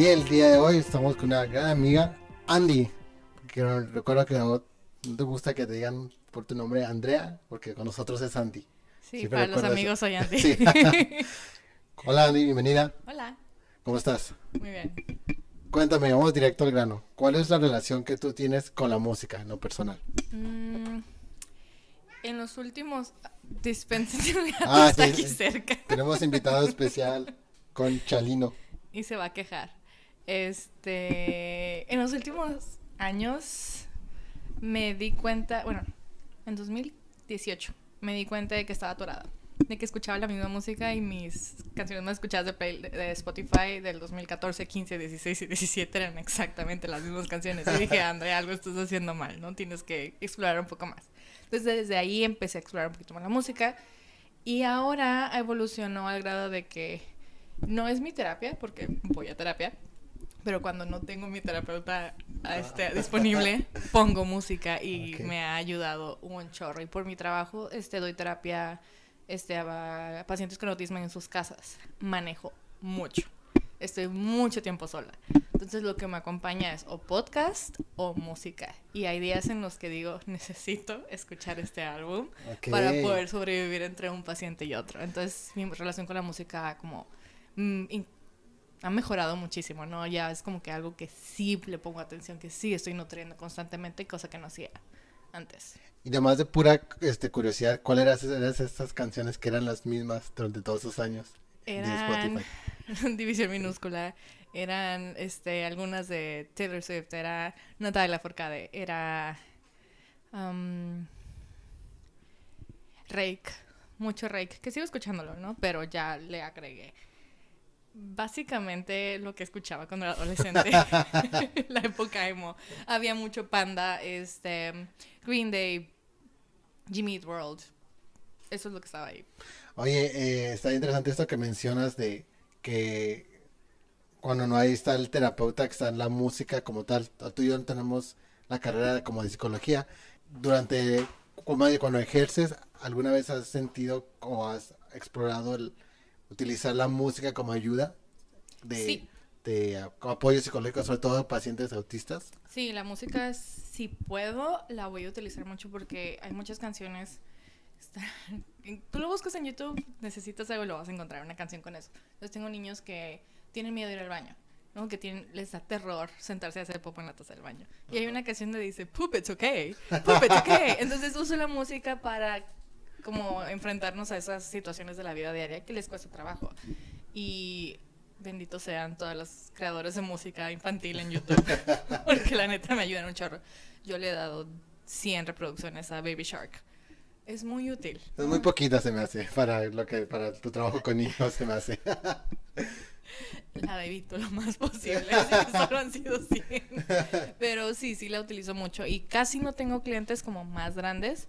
y el día de hoy estamos con una gran amiga, Andy. Que recuerdo que no, te gusta que te digan por tu nombre Andrea, porque con nosotros es Andy. Sí, para los amigos soy Andy. Hola Andy, bienvenida. Hola. ¿Cómo estás? Muy bien. Cuéntame, vamos directo al grano. ¿Cuál es la relación que tú tienes con la música, en lo personal? Mm, en los últimos... Dispensen, ah, está aquí cerca. Tenemos invitado especial con Chalino. Y se va a quejar. Este... En los últimos años me di cuenta... Bueno, en 2018 me di cuenta de que estaba atorada de que escuchaba la misma música y mis canciones más escuchadas de, de, Spotify del 2014, 15, 16 y 17 eran exactamente las mismas canciones. Y dije, Andrea, algo estás haciendo mal, ¿no? Tienes que explorar un poco más. Entonces, desde ahí empecé a explorar un poquito más la música. Y ahora evolucionó al grado de que no es mi terapia, porque voy a terapia, pero cuando no tengo mi terapeuta este, disponible, pongo música y me ha ayudado un chorro. Y por mi trabajo, este, doy terapia este, a pacientes con autismo en sus casas. Manejo mucho. Estoy mucho tiempo sola. Entonces lo que me acompaña es o podcast o música. Y hay días en los que digo, necesito escuchar este álbum para poder sobrevivir entre un paciente y otro. Entonces mi relación con la música como... Mm, ha mejorado muchísimo, ¿no? Ya es como que algo que sí le pongo atención, que sí estoy nutriendo constantemente, cosa que no hacía antes. Y además de pura este, curiosidad, ¿cuáles eran esas canciones que eran las mismas durante todos esos años? Eran División Minúscula, eran este, algunas de Taylor Swift, era Natalia Forcade, era um, Rake, mucho Rake, que sigo escuchándolo, ¿no? Pero ya le agregué básicamente lo que escuchaba cuando era adolescente, la época emo. Había mucho Panda, este, Green Day, Jimmy Eat World. Eso es lo que estaba ahí. Oye, eh, está interesante esto que mencionas de que cuando no hay está el terapeuta, que está en la música como tal. Tú y yo tenemos la carrera como de psicología. Durante, cuando ejerces, ¿alguna vez has sentido o has explorado el utilizar la música como ayuda de, de apoyo psicológico, sobre todo a pacientes autistas? Sí, la música, si puedo, la voy a utilizar mucho porque hay muchas canciones. Tú lo buscas en YouTube, necesitas algo y lo vas a encontrar, una canción con eso. Entonces tengo niños que tienen miedo de ir al baño. ¿no? Que tienen, les da terror sentarse a hacer popo en la taza del baño. Y hay una canción donde dice, poop, it's okay, poop, it's okay. Entonces uso la música para como enfrentarnos a esas situaciones de la vida diaria que les cuesta trabajo. Y benditos sean todos los creadores de música infantil en YouTube, porque la neta me ayudan un chorro. Yo le he dado 100 reproducciones a Baby Shark. Es muy útil. Es muy poquita se me hace para lo que para tu trabajo con hijos se me hace. La evito lo más posible, solo han sido 100. Pero sí, sí la utilizo mucho y casi no tengo clientes como más grandes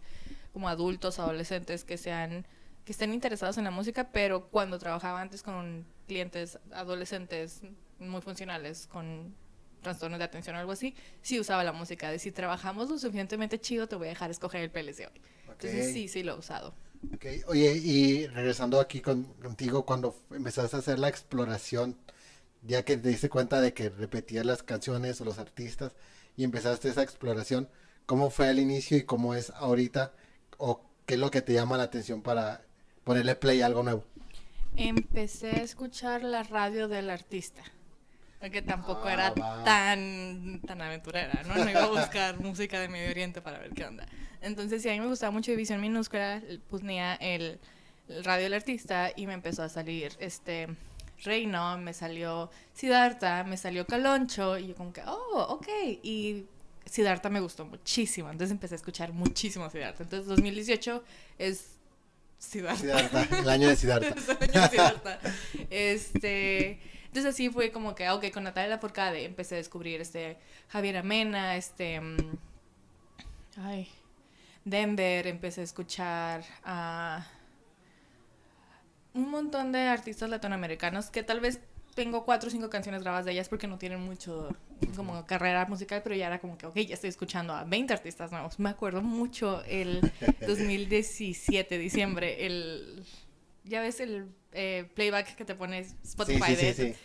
como adultos, adolescentes que sean que estén interesados en la música, pero cuando trabajaba antes con clientes adolescentes muy funcionales con trastornos de atención o algo así, sí usaba la música. De si trabajamos lo suficientemente chido, te voy a dejar escoger el de hoy. Entonces sí, sí lo he usado. Okay. Oye, y regresando aquí contigo, cuando empezaste a hacer la exploración, ya que te diste cuenta de que repetías las canciones o los artistas y empezaste esa exploración, ¿cómo fue al inicio y cómo es ahorita? O qué es lo que te llama la atención para ponerle play a algo nuevo? Empecé a escuchar la radio del artista. Porque tampoco era ah, tan, tan aventurera, ¿no? No iba a buscar música de Medio Oriente para ver qué onda. Entonces, si a mí me gustaba mucho División Minúscula, ponía el, el radio del artista y me empezó a salir este Reino, me salió Siddhartha, me salió Caloncho, y yo como que, oh, ok. Y Siddhartha me gustó muchísimo. Entonces empecé a escuchar muchísimo Siddhartha. Entonces 2018 es Siddhartha. el año de Siddhartha. el año de Siddhartha. Este, entonces así fue como que, ok, con Natalia Lafourcade empecé a descubrir este Javier Amena, este, mm, ay, Denver, empecé a escuchar a un montón de artistas latinoamericanos que tal vez tengo cuatro o cinco canciones grabadas de ellas porque no tienen mucho como carrera musical, pero ya era como que, ok, ya estoy escuchando a 20 artistas nuevos. Me acuerdo mucho el 2017, diciembre, el ya ves el eh, playback que te pones Spotify sí, sí, de sí.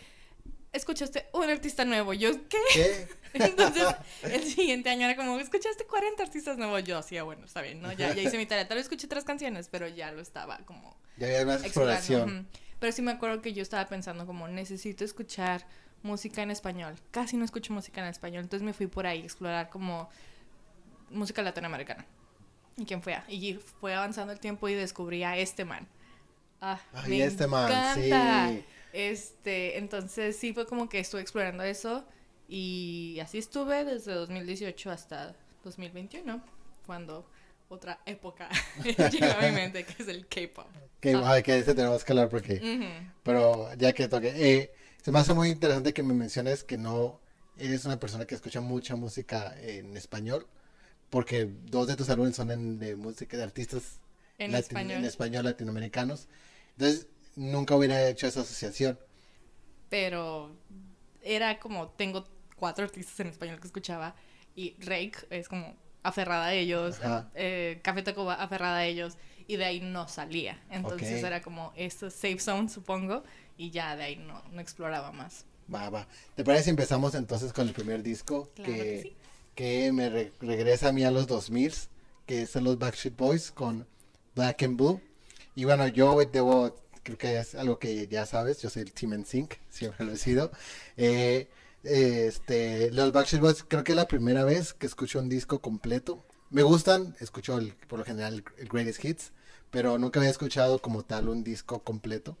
escuchaste un artista nuevo. Yo, ¿qué? ¿Qué? Entonces, el siguiente año era como, escuchaste 40 artistas nuevos. Yo, sí, ah, bueno, está bien, ¿no? Ya, ya hice mi tarea. Tal vez escuché tres canciones, pero ya lo estaba como Ya había más exploración. Pero sí me acuerdo que yo estaba pensando como, necesito escuchar música en español. Casi no escucho música en español. Entonces me fui por ahí a explorar como música latinoamericana. ¿Y quién fue? Y fue avanzando el tiempo y descubrí a este man. Ah, Ay, me este man, sí. Este, entonces sí fue como que estuve explorando eso y así estuve desde 2018 hasta 2021, cuando otra época llegó a mi mente, que es el K-pop. Que, Ah. que ese tenemos que hablar porque... Ujú. Pero ya que toque, eh, se me hace muy interesante que me menciones que no eres una persona que escucha mucha música en español, porque dos de tus álbumes son en, de música de artistas En lati- español. en español latinoamericanos. Entonces, nunca hubiera hecho esa asociación. pero era como tengo cuatro artistas en español que escuchaba y Rake es como aferrada a ellos, eh, Café Tacuba aferrada a ellos y de ahí no salía. Entonces Ok. era como esto safe zone supongo y ya de ahí no, no exploraba más. Va, va. ¿Te parece si empezamos entonces con el primer disco Claro que, que sí. que me re- regresa a mí a los 2000 que son los Backstreet Boys con Black and Blue? Y bueno, yo debo, creo que es algo que ya sabes, yo soy el Team NSYNC, siempre lo he sido. Eh, este, los Backstreet Boys creo que es la primera vez que escucho un disco completo. Me gustan, escucho el- por lo general el Greatest Hits, pero nunca había escuchado como tal un disco completo.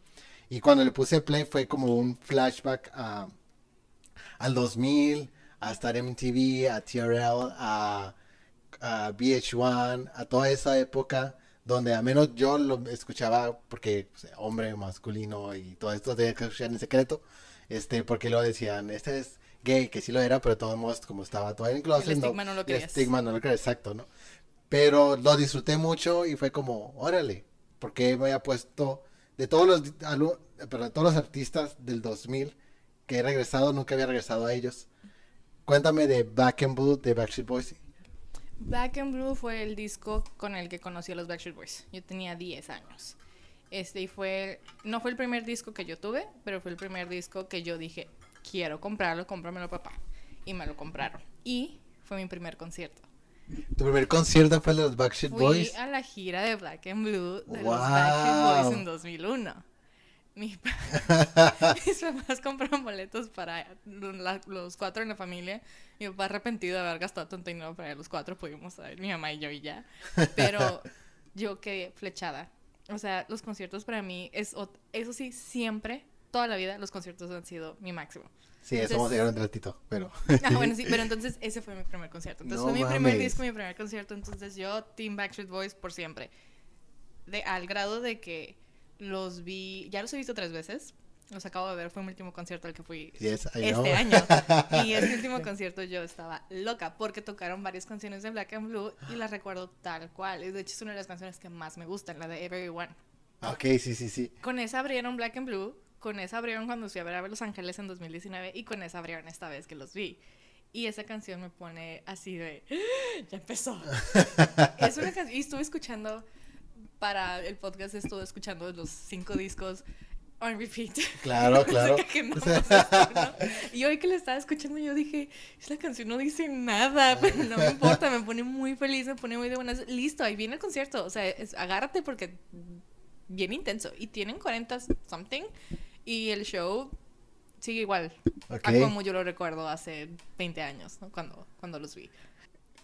Y cuando le puse play fue como un flashback a, al 2000, a estar en MTV, a TRL, a, a VH1, a toda esa época donde al menos yo lo escuchaba porque pues, hombre masculino y todo esto tenía que escuchar en secreto, este, porque lo decían, este es gay, que sí lo era, pero de todos modos como estaba todo en closet, El estigma no lo el creías. estigma no lo creía, exacto, ¿no? Pero lo disfruté mucho y fue como, órale, porque me había puesto de todos los perdón, todos los artistas del 2000 que he regresado, nunca había regresado a ellos. Cuéntame de Back and Blue de Backstreet Boys. Back in Blue fue el disco con el que conocí a los Backstreet Boys. Yo tenía 10 años. Este y fue, no fue el primer disco que yo tuve, pero fue el primer disco que yo dije, quiero comprarlo, cómpramelo papá. Y me lo compraron. Y fue mi primer concierto. Tu primer concierto fue el de los Backstreet Fui Boys. a la gira de Black and Blue de Wow. los Backstreet Boys en 2001. Mi pa- Mis papás compraron boletos para la- los cuatro en la familia. Mi papá arrepentido de haber gastado tanto dinero para los cuatro. Pudimos ir, mi mamá y yo y ya. Pero yo quedé flechada. O sea, los conciertos para mí es... Eso sí, siempre, toda la vida, los conciertos han sido mi máximo. Sí, eso Entonces- vamos a llegar un ratito, pero... Ah, bueno, sí, pero entonces ese fue mi primer concierto. Entonces No fue mi primer mames. disco, mi primer concierto. Entonces yo, Team Backstreet Boys por siempre. De, al grado de que los vi, ya los he visto tres veces. Los acabo de ver, fue mi último concierto al que fui Yes, este año. Y este último concierto yo estaba loca porque tocaron varias canciones de Black and Blue y las recuerdo tal cual. De hecho, es una de las canciones que más me gustan, la de Everyone. ok, sí, sí, sí. Con esa abrieron Black and Blue, con esa abrieron cuando fui a ver a Los Ángeles en 2019 y con esa abrieron esta vez que los vi. Y esa canción me pone así de, "¡Ah! ya empezó. es una canción, y estuve escuchando, para el podcast estuve escuchando los cinco discos on repeat. Claro, claro. Música que no. Y hoy que la estaba escuchando yo dije, esa canción no dice nada, pero no me importa, me pone muy feliz, me pone muy de buenas. Listo, ahí viene el concierto, o sea, es- agárrate porque bien intenso. Y tienen 40 something y el show sigue igual Ok. a como yo lo recuerdo hace 20 años, ¿no? Cuando, cuando los vi.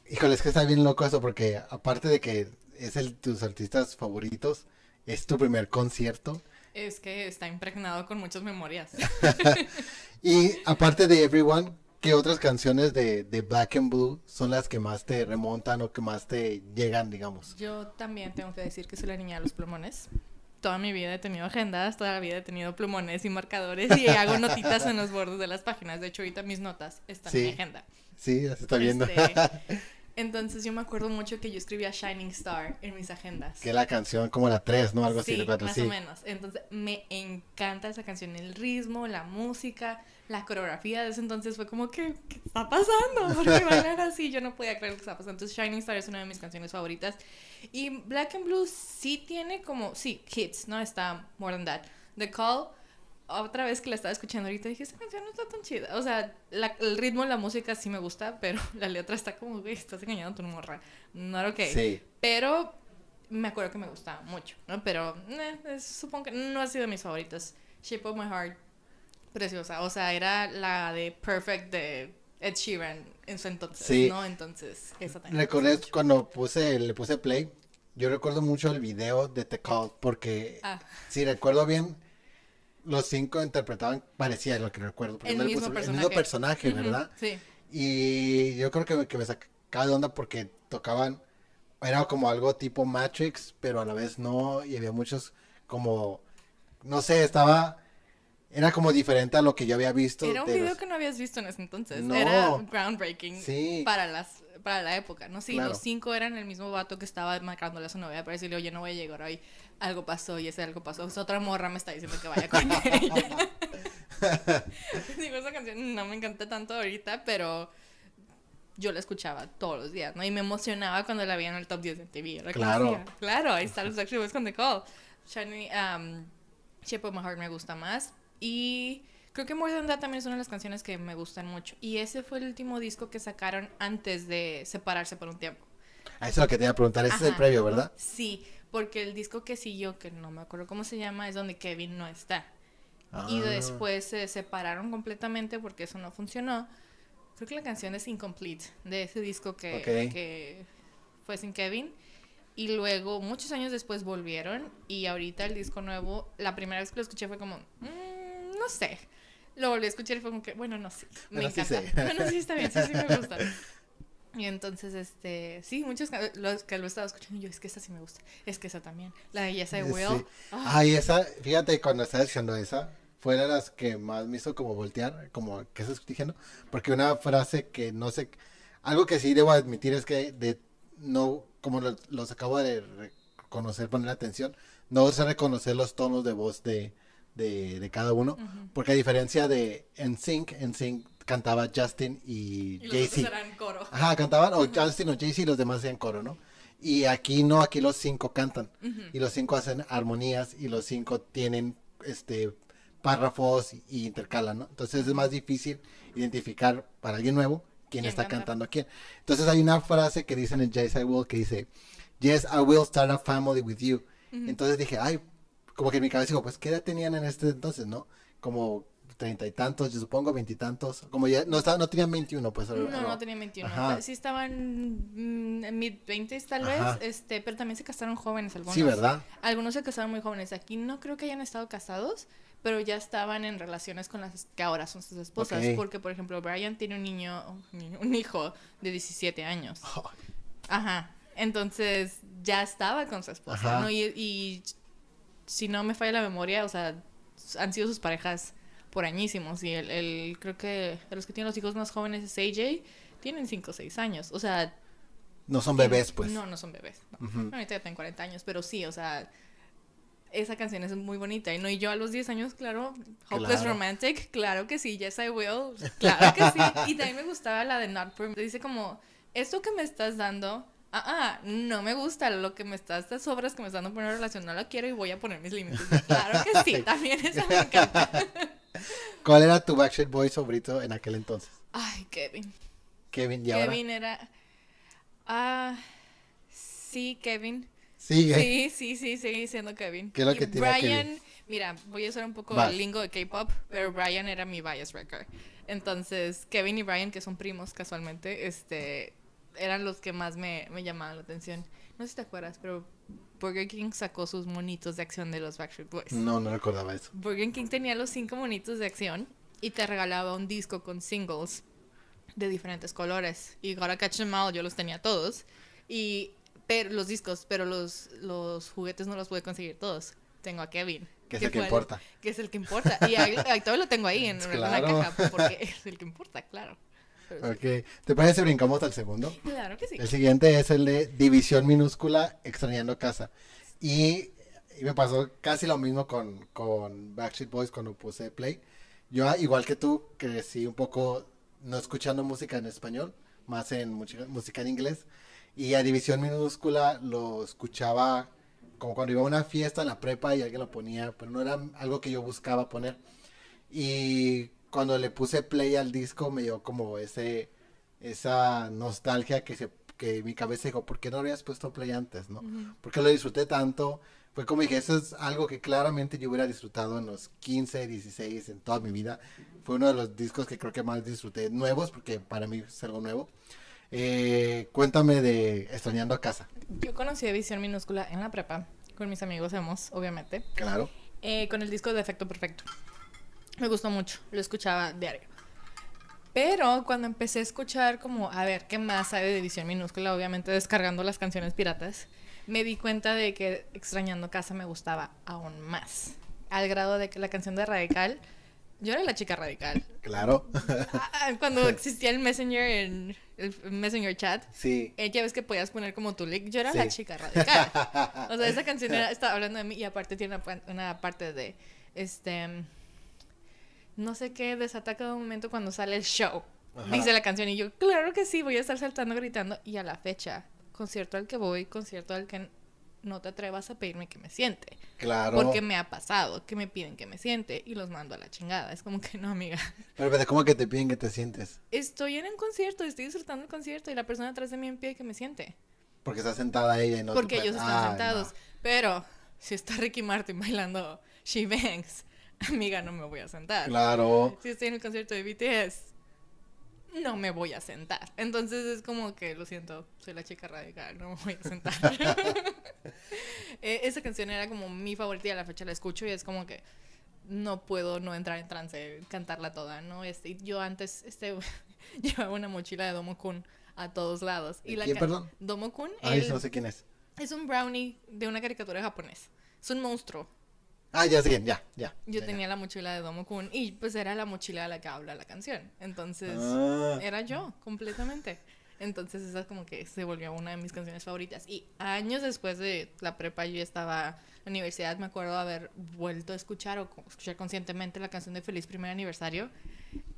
Híjole, es que está bien loco eso porque aparte de que es el tus artistas favoritos, es tu primer concierto. Es que está impregnado con muchas memorias. Y aparte de Everyone, ¿qué otras canciones de, de Black and Blue son las que más te remontan o que más te llegan, digamos? Yo también tengo que decir que soy la niña de los plumones. Toda mi vida he tenido agendas, toda la vida he tenido plumones y marcadores y hago notitas en los bordes de las páginas. De hecho, ahorita mis notas están en mi Sí. agenda. Sí, ya se está viendo. Este, Entonces yo me acuerdo mucho que yo escribía Shining Star en mis agendas. Que la canción como la 3, ¿no? Algo así. Sí, recuerdo, más sí. o menos. Entonces me encanta esa canción, el ritmo, la música, la coreografía de ese entonces fue como que, ¿qué está pasando? Porque bailar así, yo no podía creer lo que estaba pasando. Entonces Shining Star es una de mis canciones favoritas. Y Black and Blue sí tiene como, sí, hits, ¿no? Está More Than That. The Call, otra vez que la estaba escuchando ahorita, dije, esta canción no está tan chida. O sea, la- el ritmo, la música sí me gusta, pero la letra está como, güey, estás engañando a tu morra. No, ok. Sí. Pero me acuerdo que me gustaba mucho, ¿no? Pero eh, supongo que no ha sido de mis favoritas. Shape of My Heart, preciosa. O sea, era la de Perfect de Ed Sheeran en su entonces, Sí. ¿no? Entonces, esa también. Recordé cuando puse, le puse play, yo recuerdo mucho el video de The Call, porque Ah, si recuerdo bien, los cinco interpretaban, parecía lo que recuerdo, El no mismo puse- el mismo personaje. ¿verdad? sí. Y yo creo que, me- que me sacaba de onda porque tocaban, era como algo tipo Matrix, pero a la vez no, y había muchos como, no sé, estaba, era como diferente a lo que yo había visto. Era un de video los- que no habías visto en ese entonces. No. Era groundbreaking Sí. para las para la época, ¿no? Sí, Claro. los cinco eran el mismo vato que estaba marcándole a su novia para decirle, oye, no voy a llegar hoy. Algo pasó y ese algo pasó. Esa otra morra me está diciendo que vaya con ella. Digo, esa canción no me encanta tanto ahorita, pero yo la escuchaba todos los días, ¿no? Y me emocionaba cuando la veía en el top 10 de TV. Claro. decía, Claro, ahí está los Backstreet Boys con The Call. Shiny, um, Shape of My Heart me gusta más. Y creo que More Than That también es una de las canciones que me gustan mucho. Y ese fue el último disco que sacaron antes de separarse por un tiempo. Ah, Eso es lo que te iba a preguntar, ese es el previo, ¿verdad? Sí, porque el disco que siguió, que no me acuerdo cómo se llama, es donde Kevin no está. Y Ah. después se separaron completamente porque eso no funcionó. Creo que la canción es Incomplete de ese disco que fue sin Kevin. Y luego, muchos años después, volvieron. Y ahorita el disco nuevo, la primera vez que lo escuché fue como, "Mm, no sé. Lo volví a escuchar y fue como que, bueno, no sé. Me Bueno, sí encanta. sé. Bueno, sí está bien, sí, sí me gusta. Y entonces, este, sí, muchos los que lo estaba escuchando, yo, es que esa sí me gusta. Es que esa también. La de Yes I Sí. Will. Ah, Ay, esa, fíjate, cuando estaba diciendo esa, fue de las que más me hizo como voltear, como, ¿qué estás diciendo? Porque una frase que no sé, algo que sí debo admitir es que de, no, como lo- los acabo de reconocer, poner atención, no sé reconocer los tonos de voz de, de, de cada uno, porque a diferencia de NSYNC, NSYNC cantaba Justin y, Y Jay-Z. Ajá, cantaban, o Justin o Jay-Z y los demás hacían coro, ¿no? Y aquí no, aquí los cinco cantan. Y los cinco hacen armonías y los cinco tienen este párrafos y, y intercalan, ¿no? Entonces es más difícil identificar para alguien nuevo quién ¿Quién está canta? cantando a quién. Entonces hay una frase que dicen en I Will que dice, Yes, I will start a family with you. Entonces dije, ay, como que en mi cabeza digo, pues, ¿qué edad tenían en este entonces, no? Como treinta y tantos, yo supongo, veintitantos. Como ya, no, estaba, no tenían 21, pues. No, o- no tenían 21. Ajá. Sí estaban mm, en mid 20 tal Ajá. vez, este, pero también se casaron jóvenes algunos. Sí, ¿verdad? Algunos se casaron muy jóvenes. Aquí no creo que hayan estado casados, pero ya estaban en relaciones con las que ahora son sus esposas. Ok. Porque, por ejemplo, Brian tiene un niño, un niño- un hijo de 17 años. Ajá. Entonces ya estaba con su esposa, Ajá. ¿no? Y, y si no me falla la memoria, o sea, han sido sus parejas por añísimos. Y el, el- creo que de los que tienen los hijos más jóvenes es AJ, tienen 5 o 6 años. O sea, No son tienen- bebés, pues. No, no son bebés. no. Ahorita ya tengo 40 años, pero sí, o sea, esa canción es muy bonita. Y no, y yo a los 10 años, claro, Hopeless Claro. Romantic, claro que sí, Yes I Will, claro que sí. Y también me gustaba la de Not Me. Dice como, esto que me estás dando, ah, ah, no me gusta lo que me estás, estas obras que me están dando por una relación, no la quiero y voy a poner mis límites. Claro que sí, también esa me encanta. ¿Cuál era tu Backstreet Boy favorito en aquel entonces? Ay, Kevin. Kevin y ahora. Kevin era... Ah, sí, Kevin. Sigue. Sí, sí, sí, sigue siendo Kevin. ¿Qué es lo Y que tiene Brian, mira, voy a usar un poco el lingo de K-pop, pero Brian era mi bias wrecker. Entonces, Kevin y Brian, que son primos casualmente, este, eran los que más me, me llamaban la atención. No sé si te acuerdas, pero Burger King sacó sus monitos de acción de los Backstreet Boys. No, no recordaba eso. Burger King tenía los cinco monitos de acción y te regalaba un disco con singles de diferentes colores. Y Gotta Catch 'Em All yo los tenía todos. Y pero, los discos, pero los, los juguetes no los pude conseguir todos. Tengo a Kevin. Que es el que importa. Que es el que importa. Y ahí, ahí todo lo tengo ahí en, en Claro. una caja porque es el que importa, claro. Ok. ¿Te parece brincamos al segundo? Claro que sí. El siguiente es el de División Minúscula Extrañando Casa. Y, y me pasó casi lo mismo con, con Backstreet Boys cuando puse play. Yo, ah, igual que tú, crecí un poco no escuchando música en español, más en música, música en inglés. Y a División Minúscula lo escuchaba como cuando iba a una fiesta en la prepa y alguien lo ponía, pero no era algo que yo buscaba poner. Y cuando le puse play al disco me dio como ese esa nostalgia que se que mi cabeza dijo, ¿por qué no habías puesto play antes, no? Ujú. Porque lo disfruté tanto. Fue como dije, eso es algo que claramente yo hubiera disfrutado en los 15, 16, en toda mi vida. Fue uno de los discos que creo que más disfruté, nuevos, porque para mí es algo nuevo. Eh, cuéntame de Extrañando a Casa. Yo conocí a Visión Minúscula en la prepa, con mis amigos hemos, obviamente, Claro. eh, con el disco de Efecto Perfecto. Me gustó mucho, lo escuchaba diario. Pero cuando empecé a escuchar como, a ver, ¿qué más hay de División Minúscula? Obviamente descargando las canciones piratas, me di cuenta de que Extrañando Casa me gustaba aún más. Al grado de que la canción de Radical, yo era la chica radical. Claro. Ah, Cuando existía el Messenger, en, el Messenger chat, sí. eh, ya ves que podías poner como tu link. Yo era Sí. la chica radical. O sea, esa canción era- estaba hablando de mí y aparte tiene una, una parte de, este, no sé qué, desata cada momento cuando sale el show. Ajá. Dice la canción y yo, claro que sí, voy a estar saltando, gritando. Y a la fecha, concierto al que voy, concierto al que no te atrevas a pedirme que me siente. Claro. Porque me ha pasado que me piden que me siente y los mando a la chingada. Es como que no, amiga. Pero, pero, ¿cómo que te piden que te sientes? Estoy en un concierto, estoy disfrutando el concierto y la persona atrás de mí me pide que me siente. Porque está sentada ella y no porque ellos están Ay, sentados. no. Pero si está Ricky Martin bailando She Bangs, amiga, no me voy a sentar. Claro. Si estoy en el concierto de BTS, no me voy a sentar. Entonces es como que, lo siento, soy la chica radical, no me voy a sentar. Eh, esa canción era como mi favorita y a la fecha la escucho y es como que no puedo no entrar en trance, cantarla toda, ¿no? Este, yo antes este, llevaba una mochila de Domo Kun a todos lados. Y la ¿Quién, perdón? Domo Kun, Ay, él no sé quién es. es un brownie de una caricatura japonés. Es un monstruo. Ah, ya quién, ya, ya. Yo ya, tenía la mochila de Domo Kun y pues era la mochila de la que habla la canción. Entonces, Ah. era yo completamente. Entonces, esa como que se volvió una de mis canciones favoritas. Y años después de la prepa, yo ya estaba en la universidad, me acuerdo haber vuelto a escuchar o escuchar conscientemente la canción de Feliz Primer Aniversario.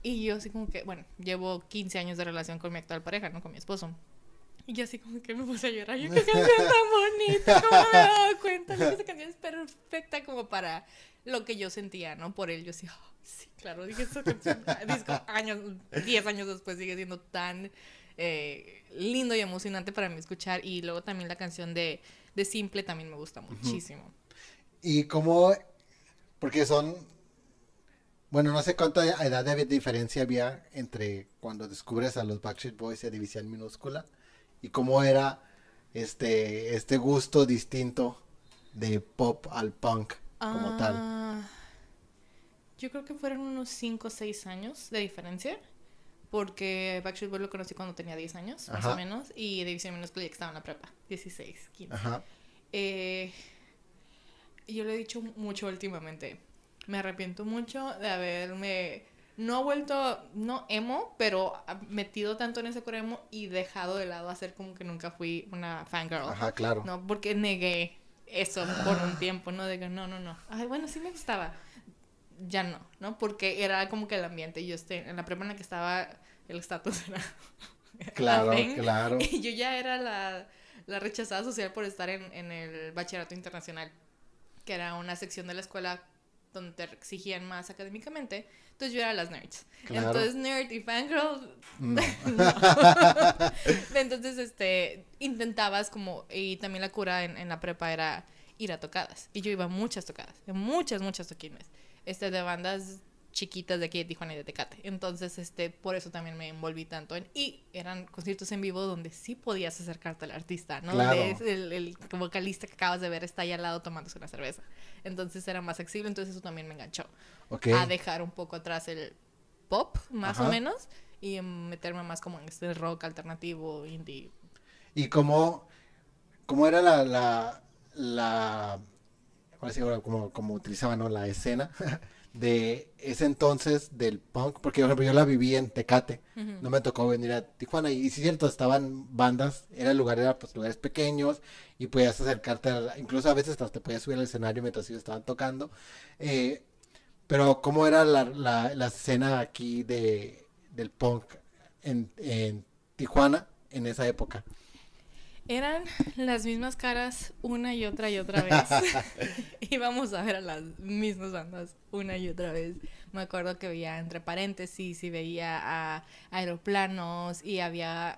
Y yo así como que, bueno, llevo 15 años de relación con mi actual pareja, ¿no? Con mi esposo. Y yo así como que me puse a llorar. Yo, qué canción tan bonita, ¿cómo me dado cuenta? Esa canción es perfecta como para lo que yo sentía, ¿no? Por él, yo así, "Oh, sí, claro, dije esa canción. Disco años, 10 años después sigue siendo tan eh, lindo y emocionante para mí escuchar. Y luego también la canción de, de Simple también me gusta muchísimo. Y cómo, porque son, bueno, no sé cuánta edad de diferencia había entre cuando descubres a los Backstreet Boys y a División Minúscula y cómo era este, este gusto distinto de pop al punk como tal. Ah, Yo creo que fueron unos 5 o 6 años de diferencia. Porque Backstreet Boys lo conocí cuando tenía 10 años, más o menos. Y División Minúscula ya que estaba en la prepa, 16, 15. Ajá. Eh, yo lo he dicho mucho últimamente. Me arrepiento mucho de haberme no vuelto, no emo, pero metido tanto en ese core emo y dejado de lado hacer como que nunca fui una fangirl. Ajá, claro. No, porque negué eso por un tiempo, ¿no? De que no, no, no. Ay, bueno, sí me gustaba. Ya no, ¿no? Porque era como que el ambiente. Yo este, en la prepa en la que estaba, el estatus era. Claro, thing. claro. Y yo ya era la, la rechazada social por estar en, en el bachillerato internacional, que era una sección de la escuela donde te exigían más académicamente. Entonces yo era las nerds. Claro. Entonces nerd y fangirl No. entonces, este, intentabas como, y también la cura en, en la prepa era ir a tocadas. Y yo iba a muchas tocadas, muchas, muchas toquines, este, de bandas chiquitas de aquí de Tijuana y de Tecate. Entonces, este, por eso también me envolví tanto en, y eran conciertos en vivo donde sí podías acercarte al artista, ¿no? Claro. Donde el, el vocalista que acabas de ver está ahí al lado tomándose una cerveza. Entonces era más accesible, entonces eso también me enganchó a dejar un poco atrás el pop, más Ajá. o menos, y meterme más como en este rock alternativo, indie. ¿Y cómo, cómo era la, la, la, como, como utilizaban, ¿no? La escena de ese entonces del punk, porque por ejemplo yo la viví en Tecate, no me tocó venir a Tijuana. Y, sí es cierto, estaban bandas, era lugar, era pues lugares pequeños y podías acercarte, incluso a veces hasta te podías subir al escenario mientras ellos estaban tocando, eh, pero cómo era la, la, escena aquí de, del punk en, en Tijuana en esa época. Eran las mismas caras una y otra y otra vez. Íbamos a ver a las mismas bandas una y otra vez. Me acuerdo que veía entre paréntesis y veía a aeroplanos y había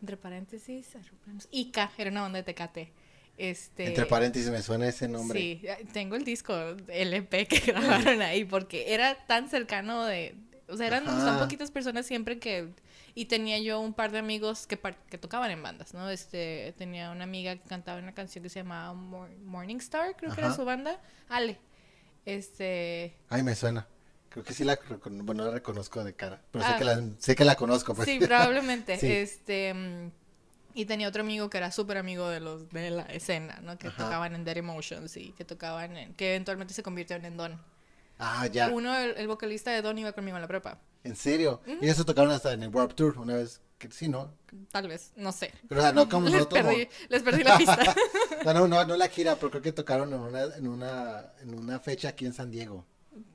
entre paréntesis aeroplanos. Ica era una banda de Tecate. Este, entre paréntesis me suena ese nombre. Sí, tengo el disco LP que grabaron ahí porque era tan cercano de, o sea, eran tan poquitas personas siempre que y tenía yo un par de amigos que, que tocaban en bandas, ¿no? Este, tenía una amiga que cantaba una canción que se llamaba Morning Star, creo que era su banda. Ale. Este... Ay, me suena. Creo que sí la, bueno, la reconozco de cara, pero sé, ah. que la, sé que la conozco. Pues. Sí, probablemente. Este, mm, y tenía otro amigo que era súper amigo de los de la escena, ¿no? Que tocaban en Dead Emotions y que tocaban en, que eventualmente se convirtieron en Don. Ah, ya. Uno, el, vocalista de Don iba conmigo en la prepa. ¿En serio? Y eso tocaron hasta en el Warp Tour una vez. Que sí, ¿no? Tal vez, no sé. Pero o sea, no como les perdí, les perdí la pista. no, no, no, no la gira, pero creo que tocaron en una, en una, en una fecha aquí en San Diego.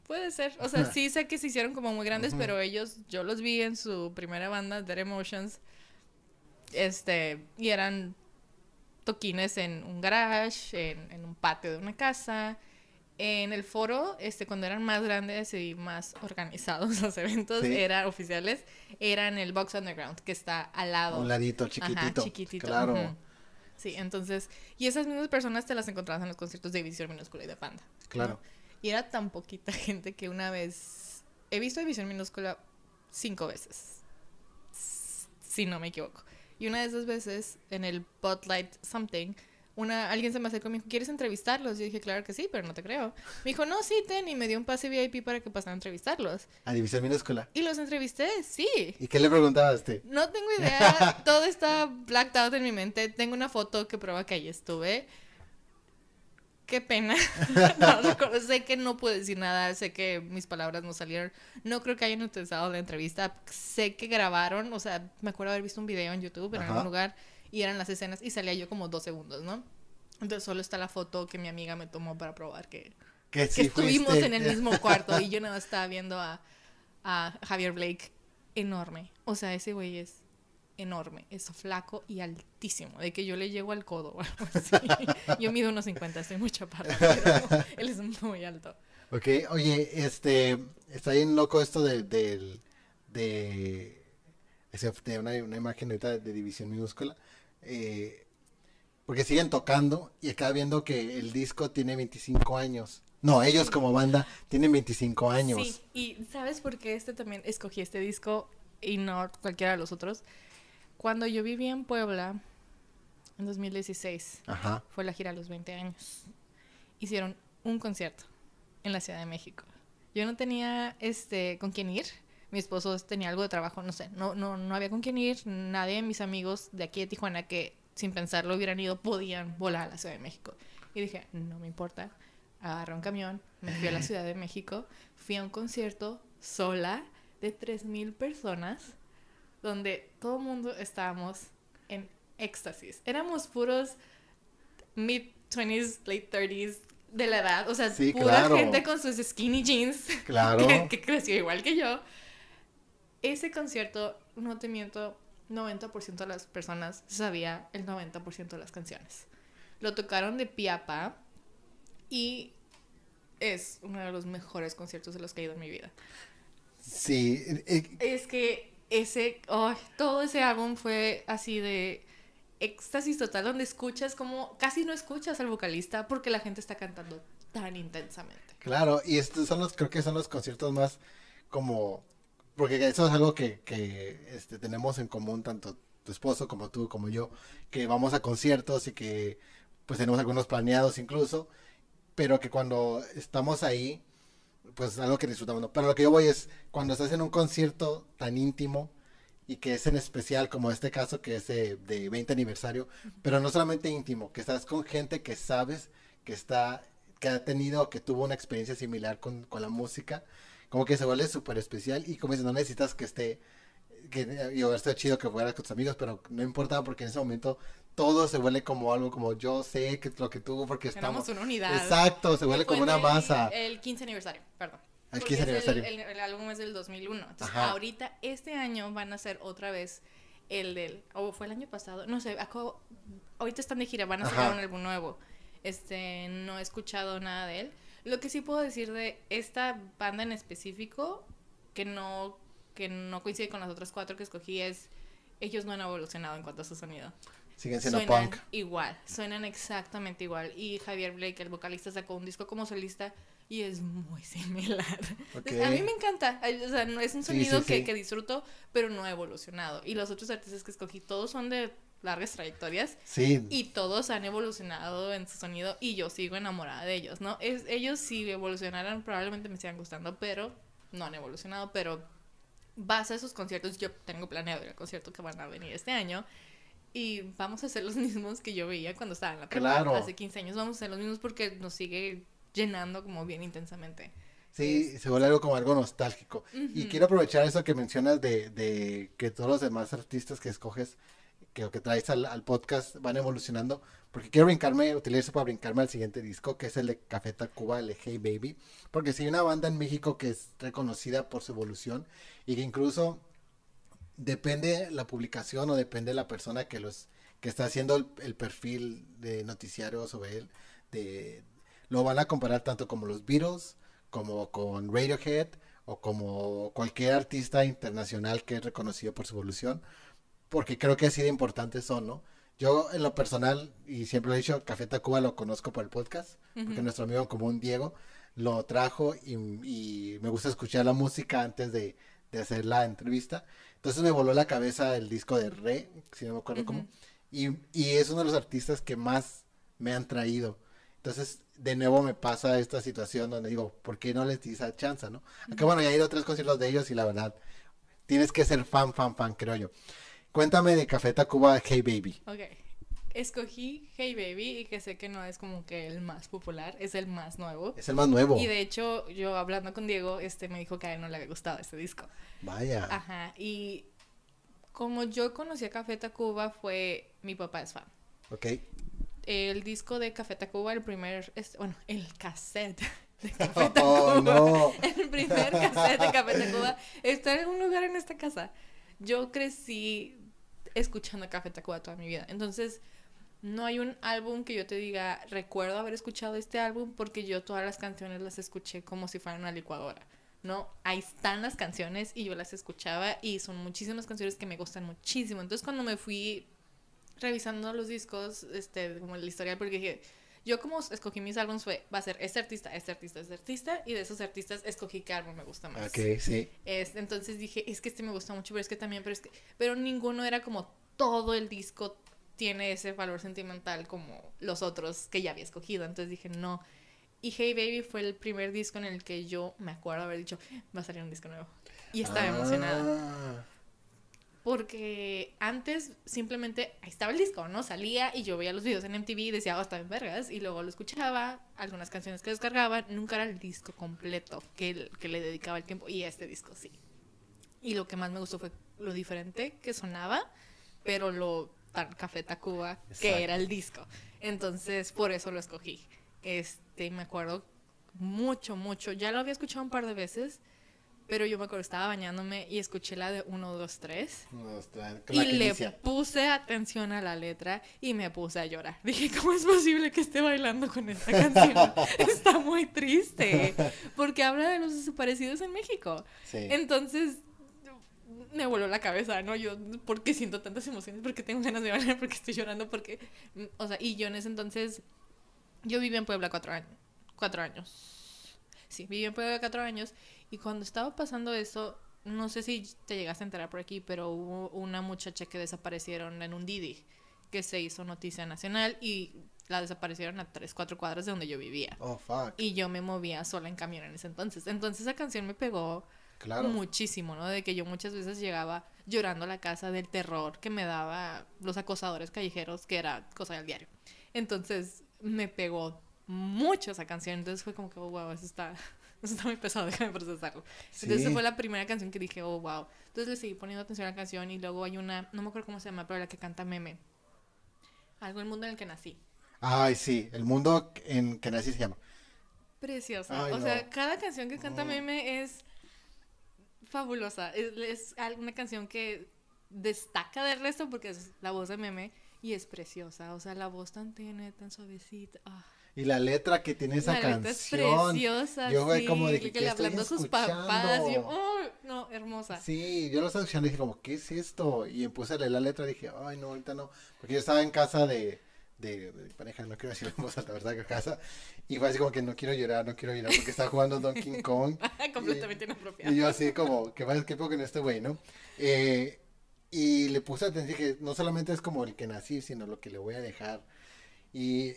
Puede ser. O sea, sí sé que se hicieron como muy grandes, pero ellos, yo los vi en su primera banda, Dead Emotions. Este, y eran toquines en un garage, en, en un patio de una casa en el foro, este, cuando eran más grandes y más organizados los eventos, eran oficiales, eran el Box Underground, que está al lado. Un ladito, chiquitito. chiquitito. Claro. Sí, entonces, y esas mismas personas te las encontrabas en los conciertos de División Minúscula y de Panda. Claro. Y era tan poquita gente que una vez, he visto División Minúscula cinco veces, si no me equivoco. Y una de esas veces, en el Spotlight Something, una, alguien se me acercó y me dijo, ¿quieres entrevistarlos? Yo dije, claro que sí, pero no te creo. Me dijo, no, sí, ten, y me dio un pase VIP para que pasara a entrevistarlos. A División Minúscula. Y los entrevisté, sí. ¿Y qué le preguntaste? No tengo idea, todo está blacked out en mi mente. Tengo una foto que prueba que ahí estuve. Qué pena. no, sé que no puedo decir nada, sé que mis palabras no salieron. No creo que hayan utilizado la entrevista. Sé que grabaron, o sea, me acuerdo haber visto un video en YouTube en algún lugar y eran las escenas y salía yo como dos segundos, ¿no? Entonces solo está la foto que mi amiga me tomó para probar que, que, estuvimos en el mismo cuarto y yo nada estaba viendo a, a Javier Blake enorme. O sea, ese güey es enorme, es flaco y altísimo, de que yo le llego al codo o algo así. Yo mido unos 50, estoy muy chaparra, pero él es muy alto. Ok, oye, este, está bien loco esto de, de, de, de una, una, imagen ahorita de división minúscula. Eh, porque siguen tocando y acaba viendo que el disco tiene 25 años. No, ellos como banda tienen 25 años. Sí, y ¿sabes por qué este también escogí este disco y no cualquiera de los otros? Cuando yo vivía en Puebla, en 2016, fue la gira a los 20 años. Hicieron un concierto en la Ciudad de México. Yo no tenía este con quién ir mi esposo tenía algo de trabajo, no sé, no, no, no había con quién ir, nadie de mis amigos de aquí de Tijuana que sin pensarlo hubieran ido podían volar a la Ciudad de México. Y dije, no me importa, agarré un camión, me fui a la Ciudad de México, fui a un concierto sola de 3.000 personas, donde todo el mundo estábamos en éxtasis. Éramos puros mid-20s, late 30s de la edad, o sea, pura gente con sus skinny jeans, claro. que creció igual que yo ese concierto, no te miento, 90% de las personas sabía el 90% de las canciones. Lo tocaron de piapa y es uno de los mejores conciertos de los que he ido en mi vida. Sí. Eh, eh, es que ese, todo ese álbum fue así de éxtasis total, donde escuchas como, casi no escuchas al vocalista porque la gente está cantando tan intensamente. Claro, y estos son los, creo que son los conciertos más como porque eso es algo que, que este, tenemos en común, tanto tu esposo como tú, como yo, que vamos a conciertos y que pues tenemos algunos planeados incluso, pero que cuando estamos ahí, pues es algo que disfrutamos. Pero lo que yo voy es, cuando estás en un concierto tan íntimo y que es en especial, como este caso que es de, de 20 aniversario, pero no solamente íntimo, que estás con gente que sabes que está que ha tenido, que tuvo una experiencia similar con, con la música, como que se vuelve súper especial y como dices, no necesitas que esté, que yo esté chido que fuera con tus amigos, pero no importa porque en ese momento todo se vuelve como algo como yo sé que lo que tú porque Tenemos estamos una unidad. exacto se vuelve como una el- masa El 15 aniversario, perdón. El Porque 15 es el- aniversario. El, el álbum es del 2001. Entonces, Ajá. ahorita, este año van a hacer otra vez el del. O fue el año pasado. No sé, acabo- ahorita están de gira, van a sacar Ajá. un álbum nuevo. Este, no he escuchado nada de él. Lo que sí puedo decir de esta banda en específico, que no, que no coincide con las otras cuatro que escogí, es. Ellos no han evolucionado en cuanto a su sonido siguen siendo suenan punk igual, suenan exactamente igual. Y Javier Blake, el vocalista, sacó un disco como solista y es muy similar. A mí me encanta, o sea, no es un Sí, sonido sí, que, sí. que disfruto, pero no ha evolucionado. Y los otros artistas que escogí, todos son de largas trayectorias sí y todos han evolucionado en su sonido y yo sigo enamorada de ellos, ¿no? Es, ellos si evolucionaran probablemente me sigan gustando, pero no han evolucionado, pero vas a esos conciertos, yo tengo planeado ir al concierto que van a venir este año y vamos a hacer los mismos que yo veía cuando estaba en la prepa. Claro. Hace 15 años vamos a hacer los mismos porque nos sigue llenando como bien intensamente. Sí, se vuelve algo como algo nostálgico. Y quiero aprovechar eso que mencionas de, de que todos los demás artistas que escoges, que, que traes al, al podcast, van evolucionando. Porque quiero brincarme, utilizo para brincarme al siguiente disco, que es el de Café Tacuba, el de Hey Baby. Porque si hay una banda en México que es reconocida por su evolución y que incluso depende la publicación o depende la persona que los que está haciendo el, el perfil de noticiario sobre él, de, lo van a comparar tanto como los Beatles, como con Radiohead o como cualquier artista internacional que es reconocido por su evolución, porque creo que así de importantes son, ¿no? Yo en lo personal, y siempre lo he dicho, Café Tacuba lo conozco por el podcast, porque nuestro amigo en común Diego lo trajo y, y me gusta escuchar la música antes de, de hacer la entrevista. Entonces me voló la cabeza el disco de Re, si no me acuerdo cómo, y, y es uno de los artistas que más me han traído. Entonces, de nuevo me pasa esta situación donde digo, ¿por qué no les di esa chance, no? Aunque bueno, ya he ido a tres conciertos de ellos y la verdad, tienes que ser fan, fan, fan, creo yo. Cuéntame de Café Tacuba, Hey Baby. Ok. Escogí Hey Baby y que sé que no es como que el más popular, es el más nuevo. Es el más nuevo. Y de hecho, yo hablando con Diego, este me dijo que a él no le había gustado este disco. Vaya. Ajá, y como yo conocí a Café Tacuba fue mi papá es fan. Ok. El disco de Café Tacuba, el primer, bueno, el cassette de Café Tacuba. Oh, no. El primer cassette de Café Tacuba está en algún lugar en esta casa. Yo crecí escuchando Café Tacuba toda mi vida. Entonces, no hay un álbum que yo te diga, recuerdo haber escuchado este álbum porque yo todas las canciones las escuché como si fueran una licuadora. No, ahí están las canciones y yo las escuchaba y son muchísimas canciones que me gustan muchísimo. Entonces, cuando me fui revisando los discos, este, como el historial, porque dije, yo como escogí mis álbumes fue, va a ser este artista, este artista, este artista, y de esos artistas escogí qué álbum me gusta más. Ok, sí. Entonces dije, es que este me gusta mucho, pero es que también, pero es que, pero ninguno era como todo el disco tiene ese valor sentimental como los otros que ya había escogido. Entonces dije, no. Y Hey Baby fue el primer disco en el que yo me acuerdo haber dicho, va a salir un disco nuevo. Y estaba emocionada. Porque antes simplemente ahí estaba el disco, ¿no? Salía y yo veía los videos en MTV y decía, oh, está en vergas. Y luego lo escuchaba, algunas canciones que descargaba, nunca era el disco completo que, que le dedicaba el tiempo. Y este disco sí. Y lo que más me gustó fue lo diferente que sonaba, pero lo tan Café Tacuba Exacto. que era el disco. Entonces, por eso lo escogí. Este, me acuerdo mucho, mucho. Ya lo había escuchado un par de veces, pero yo me acuerdo, estaba bañándome y escuché la de 1, 2, 3. no, está- con la Y que le inicia. puse atención a la letra y me puse a llorar. Dije, ¿cómo es posible que esté bailando con esta canción? Está muy triste. Porque habla de los desaparecidos en México. Sí. Entonces, me voló la cabeza, ¿no? Yo, ¿por qué siento tantas emociones? ¿Por qué tengo ganas de bailar? ¿Por qué estoy llorando? Porque, o sea, y yo en ese entonces, yo vivía en Puebla cuatro años. Cuatro años. Sí, viví en Puebla cuatro años. Y cuando estaba pasando eso, no sé si te llegaste a enterar por aquí, pero hubo una muchacha que desaparecieron en un Didi, que se hizo noticia nacional y la desaparecieron a tres, cuatro cuadras de donde yo vivía. Oh, fuck. Y yo me movía sola en camión en ese entonces. Entonces esa canción me pegó Claro. muchísimo, ¿no? De que yo muchas veces llegaba llorando a la casa del terror que me daba los acosadores callejeros, que era cosa del diario. Entonces me pegó mucho esa canción. Entonces fue como que, oh, wow, eso está, eso está muy pesado, déjame procesarlo. Sí. Entonces esa fue la primera canción que dije, oh, wow. Entonces le seguí poniendo atención a la canción y luego hay una, no me acuerdo cómo se llama, pero la que canta Meme. Algo el mundo en el que nací. Ay, sí, el mundo en que nací se llama. Preciosa. Ay, o no. sea, cada canción que canta. Meme es fabulosa. Es, es una canción que destaca del resto porque es la voz de Meme y es preciosa. O sea, la voz tan tenue, tan suavecita. Ah. Y la letra que tiene esa la letra es canción. preciosa. Yo, güey, sí, como de que, que, le ¿qué hablando a sus papás. y yo, oh, no, hermosa. Sí, yo lo estaba escuchando y dije como, ¿qué es esto? Y puse a leer la letra y dije, ay, no, ahorita no. Porque yo estaba en casa de, de, pareja, no quiero decir voz alta, ¿verdad? Que casa. Y fue así como que no quiero llorar, no quiero llorar porque estaba jugando Donkey Kong. Completamente inapropiado. Y yo así como, que vaya, qué poco en este güey, ¿no? Eh, y le puse atención que no solamente es como el que nací, sino lo que le voy a dejar. Y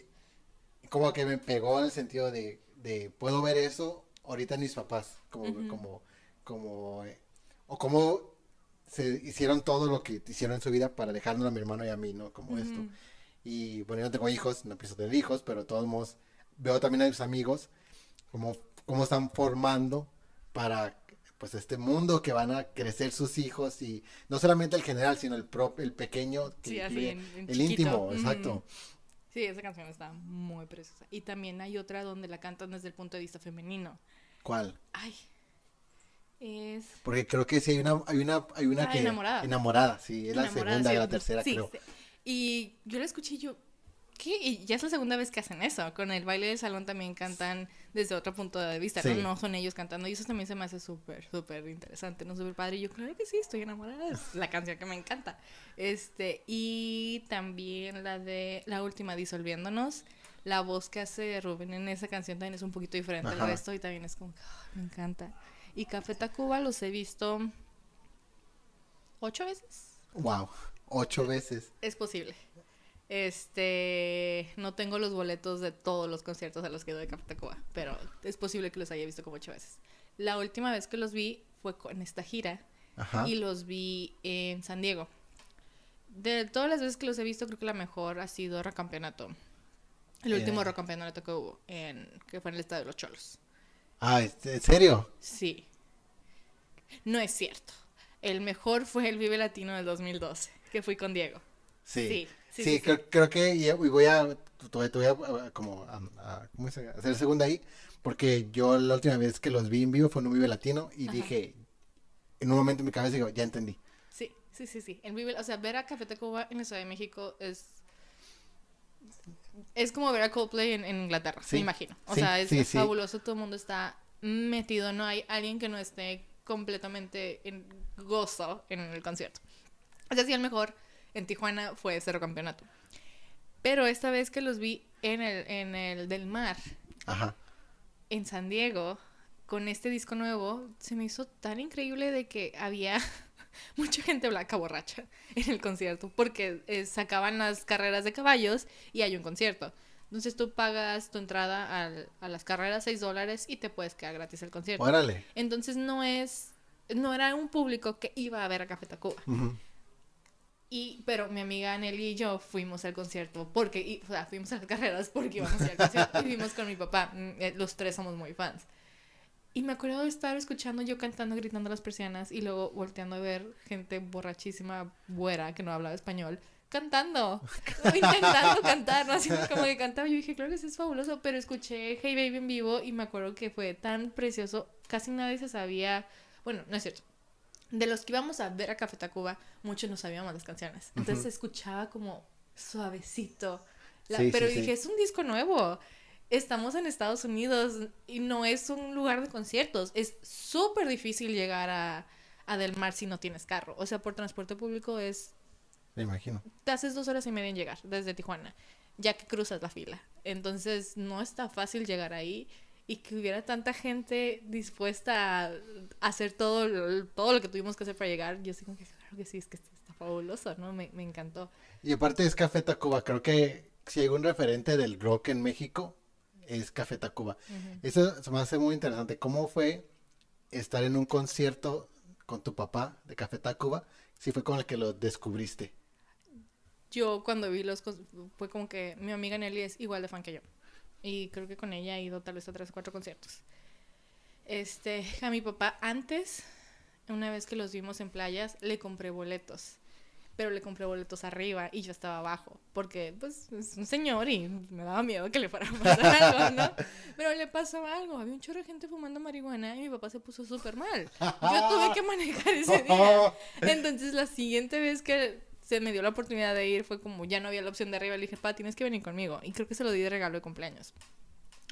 como que me pegó en el sentido de, de puedo ver eso ahorita en mis papás, como, como, como, eh, o cómo se hicieron todo lo que hicieron en su vida para dejarnos a mi hermano y a mí, ¿no? Como esto. Y bueno, yo no tengo hijos, no pienso tener hijos, pero de todos modos veo también a mis amigos como, cómo están formando para pues este mundo que van a crecer sus hijos y no solamente el general, sino el propio, el pequeño, Sí, el íntimo, exacto. Sí, esa canción está muy preciosa. Y también hay otra donde la cantan desde el punto de vista femenino. ¿Cuál? Ay. Es. Porque creo que sí hay una, hay una, hay una Ah, que Enamorada. enamorada, sí, es la segunda y sí, la tercera, sí, creo. sí. Y yo la escuché y yo, ¿qué? Y ya es la segunda vez que hacen eso. Con el baile del salón también cantan desde otro punto de vista, ¿no? Sí. No son ellos cantando. Y eso también se me hace súper, súper interesante, ¿no? Súper padre. Y yo, claro que sí, estoy enamorada. Es la canción que me encanta. Este, y también la de la última, Disolviéndonos. La voz que hace Rubén en esa canción también es un poquito diferente al Ajá. resto y también es como, ah, me encanta. Y Café Tacuba los he visto ocho veces. Wow, ocho veces. Es posible. Este, no tengo los boletos de todos los conciertos a los que he ido de Café Tacuba, pero es posible que los haya visto como ocho veces. La última vez que los vi fue con esta gira Ajá. y los vi en San Diego. De todas las veces que los he visto, creo que la mejor ha sido Recampeonato. El último Eh. Recampeonato que hubo, en, que fue en el Estadio de los Cholos. Ah, ¿en serio? Sí. No es cierto. El mejor fue el Vive Latino del 2012, que fui con Diego. Sí. Sí, Sí, sí, sí, creo, creo que y voy a, te voy, a, a- como a, a- ¿cómo se llama? hacer segunda ahí, porque yo la última vez que los vi en vivo fue en un Vive Latino y Ajá. dije, en un momento en mi cabeza digo, ya entendí. Sí, sí, sí, sí. El Vive- o sea, ver a Café Tacuba en la Ciudad de México es es como ver a Coldplay en, en Inglaterra, Sí, me imagino. O sí, sea, es, sí, es fabuloso, todo el mundo está metido, no hay alguien que no esté completamente en gozo en el concierto. O sea, sí, el mejor en Tijuana fue Cerro Campeonato. Pero esta vez que los vi en el, en el del mar, Ajá. en San Diego con este disco nuevo se me hizo tan increíble de que había mucha gente blanca borracha en el concierto porque eh, sacaban las carreras de caballos y hay un concierto. Entonces tú pagas tu entrada al- a las carreras 6 dólares y te puedes quedar gratis el concierto. Órale. Entonces no es, no era un público que iba a ver a Café Tacuba. Ujú. Y, pero mi amiga Nelly y yo fuimos al concierto porque, y- o sea, fuimos a las carreras porque íbamos a ir al concierto y fuimos con mi papá. Mm, eh, Los tres somos muy fans. Y me acuerdo de estar escuchando yo cantando, gritando las persianas y luego volteando a ver gente borrachísima, güera, que no hablaba español, cantando, intentando cantar, no haciendo como que cantaba. Yo dije, claro que sí es fabuloso, pero escuché Hey Baby en vivo y me acuerdo que fue tan precioso, casi nadie se sabía, bueno, no es cierto, de los que íbamos a ver a Café Tacuba, muchos no sabíamos las canciones. Entonces escuchaba como suavecito. La- Sí, pero sí, sí. dije, es un disco nuevo. Estamos en Estados Unidos y no es un lugar de conciertos. Es súper difícil llegar a, a Del Mar si no tienes carro. O sea, por transporte público es... Me imagino. Te haces dos horas y media en llegar desde Tijuana, ya que cruzas la fila. Entonces no está fácil llegar ahí y que hubiera tanta gente dispuesta a hacer todo, lo- todo lo que tuvimos que hacer para llegar. Yo sí como que claro que sí, es que está fabuloso, ¿no? Me, me encantó. Y aparte es Café Tacuba, creo que si hay un referente del rock en México, es Café Tacuba. Eso se me hace muy interesante. ¿Cómo fue estar en un concierto con tu papá de Café Tacuba? Si fue con el que lo descubriste. Yo cuando vi los... Fue como que mi amiga Nelly es igual de fan que yo. Y creo que con ella he ido tal vez a tres o cuatro conciertos. Este, a mi papá antes, una vez que los vimos en playas, le compré boletos. Pero le compré boletos arriba y yo estaba abajo. Porque, pues, es un señor y me daba miedo que le fuera a pasar algo, ¿no? Pero le pasó algo. Había un chorro de gente fumando marihuana y mi papá se puso súper mal. Yo tuve que manejar ese día. Entonces, la siguiente vez que se me dio la oportunidad de ir, fue como ya no había la opción de arriba. Le dije, pa, tienes que venir conmigo. Y creo que se lo di de regalo de cumpleaños.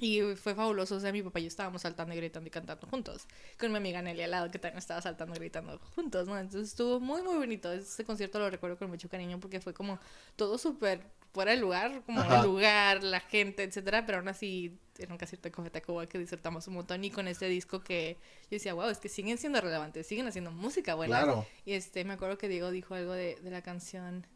Y fue fabuloso, o sea, mi papá y yo estábamos saltando y gritando y cantando juntos. Con mi amiga Nelly al lado, que también estaba saltando y gritando juntos, ¿no? Entonces estuvo muy, muy bonito. Ese concierto lo recuerdo con mucho cariño porque fue como todo súper fuera de lugar, como el lugar, la gente, etcétera, pero aún así era un concierto de Café Tacuba que disfrutamos un montón y con este disco que yo decía, wow, es que siguen siendo relevantes, siguen haciendo música buena. Claro. Y este, me acuerdo que Diego dijo algo de, de la canción,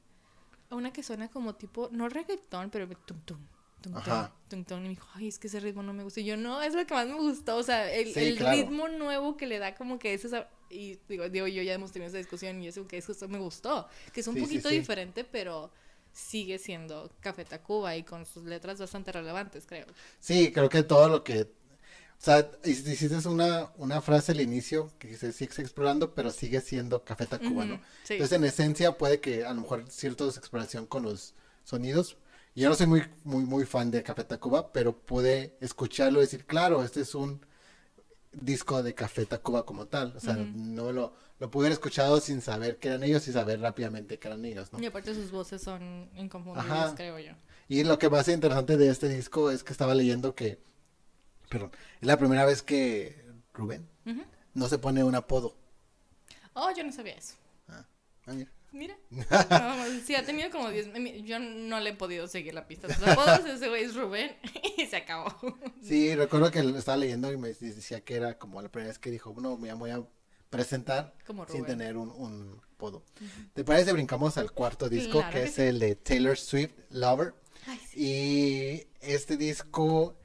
una que suena como tipo, no reggaetón, pero tum tum tum, Ajá. tum, tum, y me dijo, ay, es que ese ritmo no me gusta. Y yo, no, es lo que más me gustó. O sea, el, Sí, el claro. ritmo nuevo que le da como que ese... Y digo, digo, yo ya hemos tenido esa discusión y eso que eso me gustó. Que es un sí, poquito sí. diferente, pero sigue siendo Café Tacuba y con sus letras bastante relevantes, creo. Sí, creo que todo lo que... O sea, hic- hiciste una, una frase al inicio que se sigue explorando, pero sigue siendo Café Tacuba, ¿no? Sí. Entonces, en esencia, puede que a lo mejor cierta exploración con los sonidos. Yo no soy muy, muy, muy fan de Café Tacuba, pero pude escucharlo y decir, claro, este es un disco de Café Tacuba como tal. O sea, no lo, lo pude haber escuchado sin saber que eran ellos y saber rápidamente que eran ellos, ¿no? Y aparte sus voces son inconfundibles, Ajá. creo yo. Y lo que más interesante de este disco es que estaba leyendo que, perdón, es la primera vez que Rubén no se pone un apodo. Oh, yo no sabía eso. Ah, ah, mira. Mira. No, sí, ha tenido como 10. mi- Yo no le he podido seguir la pista. Sus apodos, ese güey es Rubén y se acabó. Sí, recuerdo que lo estaba leyendo y me decía que era como la primera vez que dijo, no, me voy a presentar Como sin tener un, un apodo. ¿Te parece? Brincamos al cuarto disco, Claro que que es sí. el de Taylor Swift, Lover. Ay, sí. Y este disco,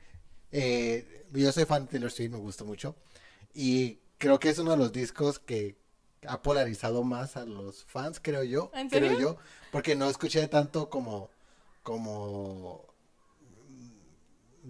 eh, yo soy fan de Taylor Swift, me gusta mucho. Y creo que es uno de los discos que ha polarizado más a los fans, creo yo. ¿En Creo yo. Porque no escuché tanto como, como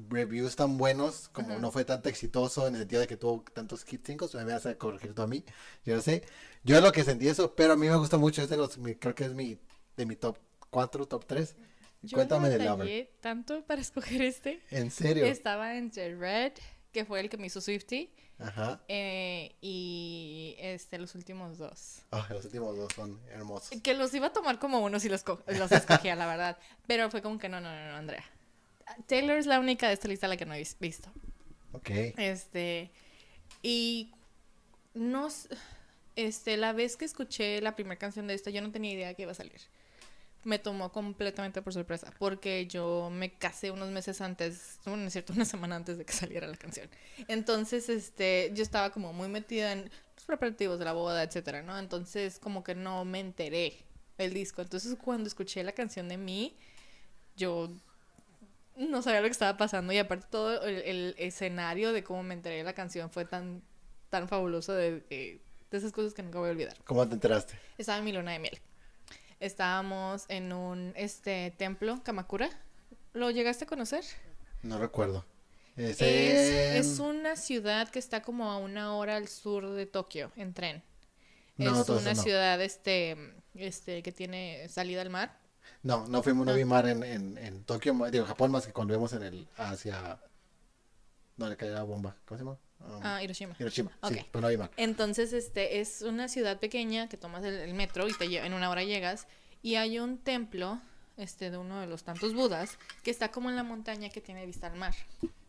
reviews tan buenos, como Ajá. no fue tan exitoso en el sentido de que tuvo tantos hit singles, me vas a corregir tú a mí, yo no sé. Yo lo que sentí eso, pero a mí me gusta mucho, es de los, mi- creo que es mi, de mi top 4, top 3. Yo Cuéntame no de Lover. tanto para escoger este. ¿En serio? Estaba entre Red, que fue el que me hizo Swifty, Ajá. eh, y este, los últimos dos. Ah, los últimos dos son hermosos. Que los iba a tomar como uno si los, los escogía, la verdad. Pero fue como que no, no, no, no, Andrea. Taylor es la única de esta lista a la que no he vis- visto. Ok. Este, y no, este, la vez que escuché la primera canción de esta, yo no tenía idea que iba a salir. Me tomó completamente por sorpresa, porque yo me casé unos meses antes, bueno, no es cierto, una semana antes de que saliera la canción. Entonces, este, yo estaba como muy metida en los preparativos de la boda, etcétera, ¿no? Entonces, como que no me enteré del disco. Entonces, cuando escuché la canción de mí, yo no sabía lo que estaba pasando y aparte todo el, el escenario de cómo me enteré de la canción fue tan tan fabuloso de, de- de esas cosas que nunca voy a olvidar. ¿Cómo te enteraste? Estaba en mi luna de miel. Estábamos en un este templo Kamakura. ¿Lo llegaste a conocer? No recuerdo. Es, Es, en- es una ciudad que está como a una hora al sur de Tokio en tren. No, es una no. ciudad este este que tiene salida al mar. No, no fuimos, no vi mar en, en, en Tokio, digo, Japón más que cuando vimos en el, hacia, donde cayó la bomba, ¿cómo se llama? Um, Ah, Hiroshima. Hiroshima, sí, pero no vi mar. Entonces, este es una ciudad pequeña que tomas el, el metro y te en una hora llegas y hay un templo este de uno de los tantos budas que está como en la montaña que tiene vista al mar.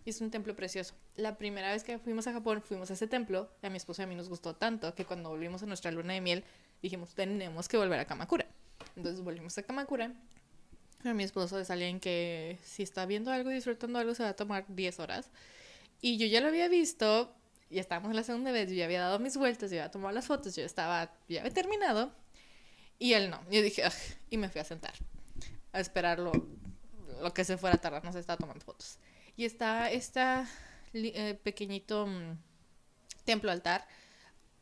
Y es un templo precioso. La primera vez que fuimos a Japón, fuimos a ese templo, y a mi esposo y a mí nos gustó tanto que cuando volvimos a nuestra luna de miel, dijimos, tenemos que volver a Kamakura. Entonces volvimos a Kamakura. Pero mi esposo es alguien que si está viendo algo disfrutando algo se va a tomar 10 horas. Y yo ya lo había visto, y estábamos la segunda vez, yo ya había dado mis vueltas, yo ya había tomado las fotos, yo estaba, ya había terminado. Y él no. Yo dije, y me fui a sentar, a esperarlo, lo que se fuera a tardar, no se estaba tomando fotos. Y está esta eh, pequeñito mm, templo altar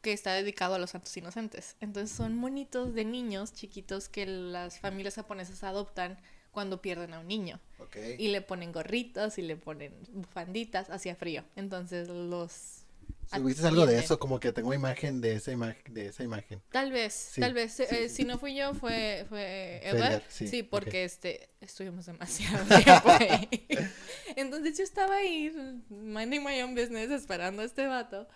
que está dedicado a los santos inocentes. Entonces son monitos de niños chiquitos que las familias japonesas adoptan cuando pierden a un niño. Ok. Y le ponen gorritos y le ponen bufanditas, hacía frío. Entonces los... ¿Subiste algo de eso? Como que tengo imagen de esa imagen, de esa imagen. Tal vez, Sí, tal vez. sí, eh, sí. Si no fui yo, fue, fue. Eder, sí, porque este, estuvimos demasiado tiempo ahí. Entonces yo estaba ahí, minding my own business, esperando a este vato.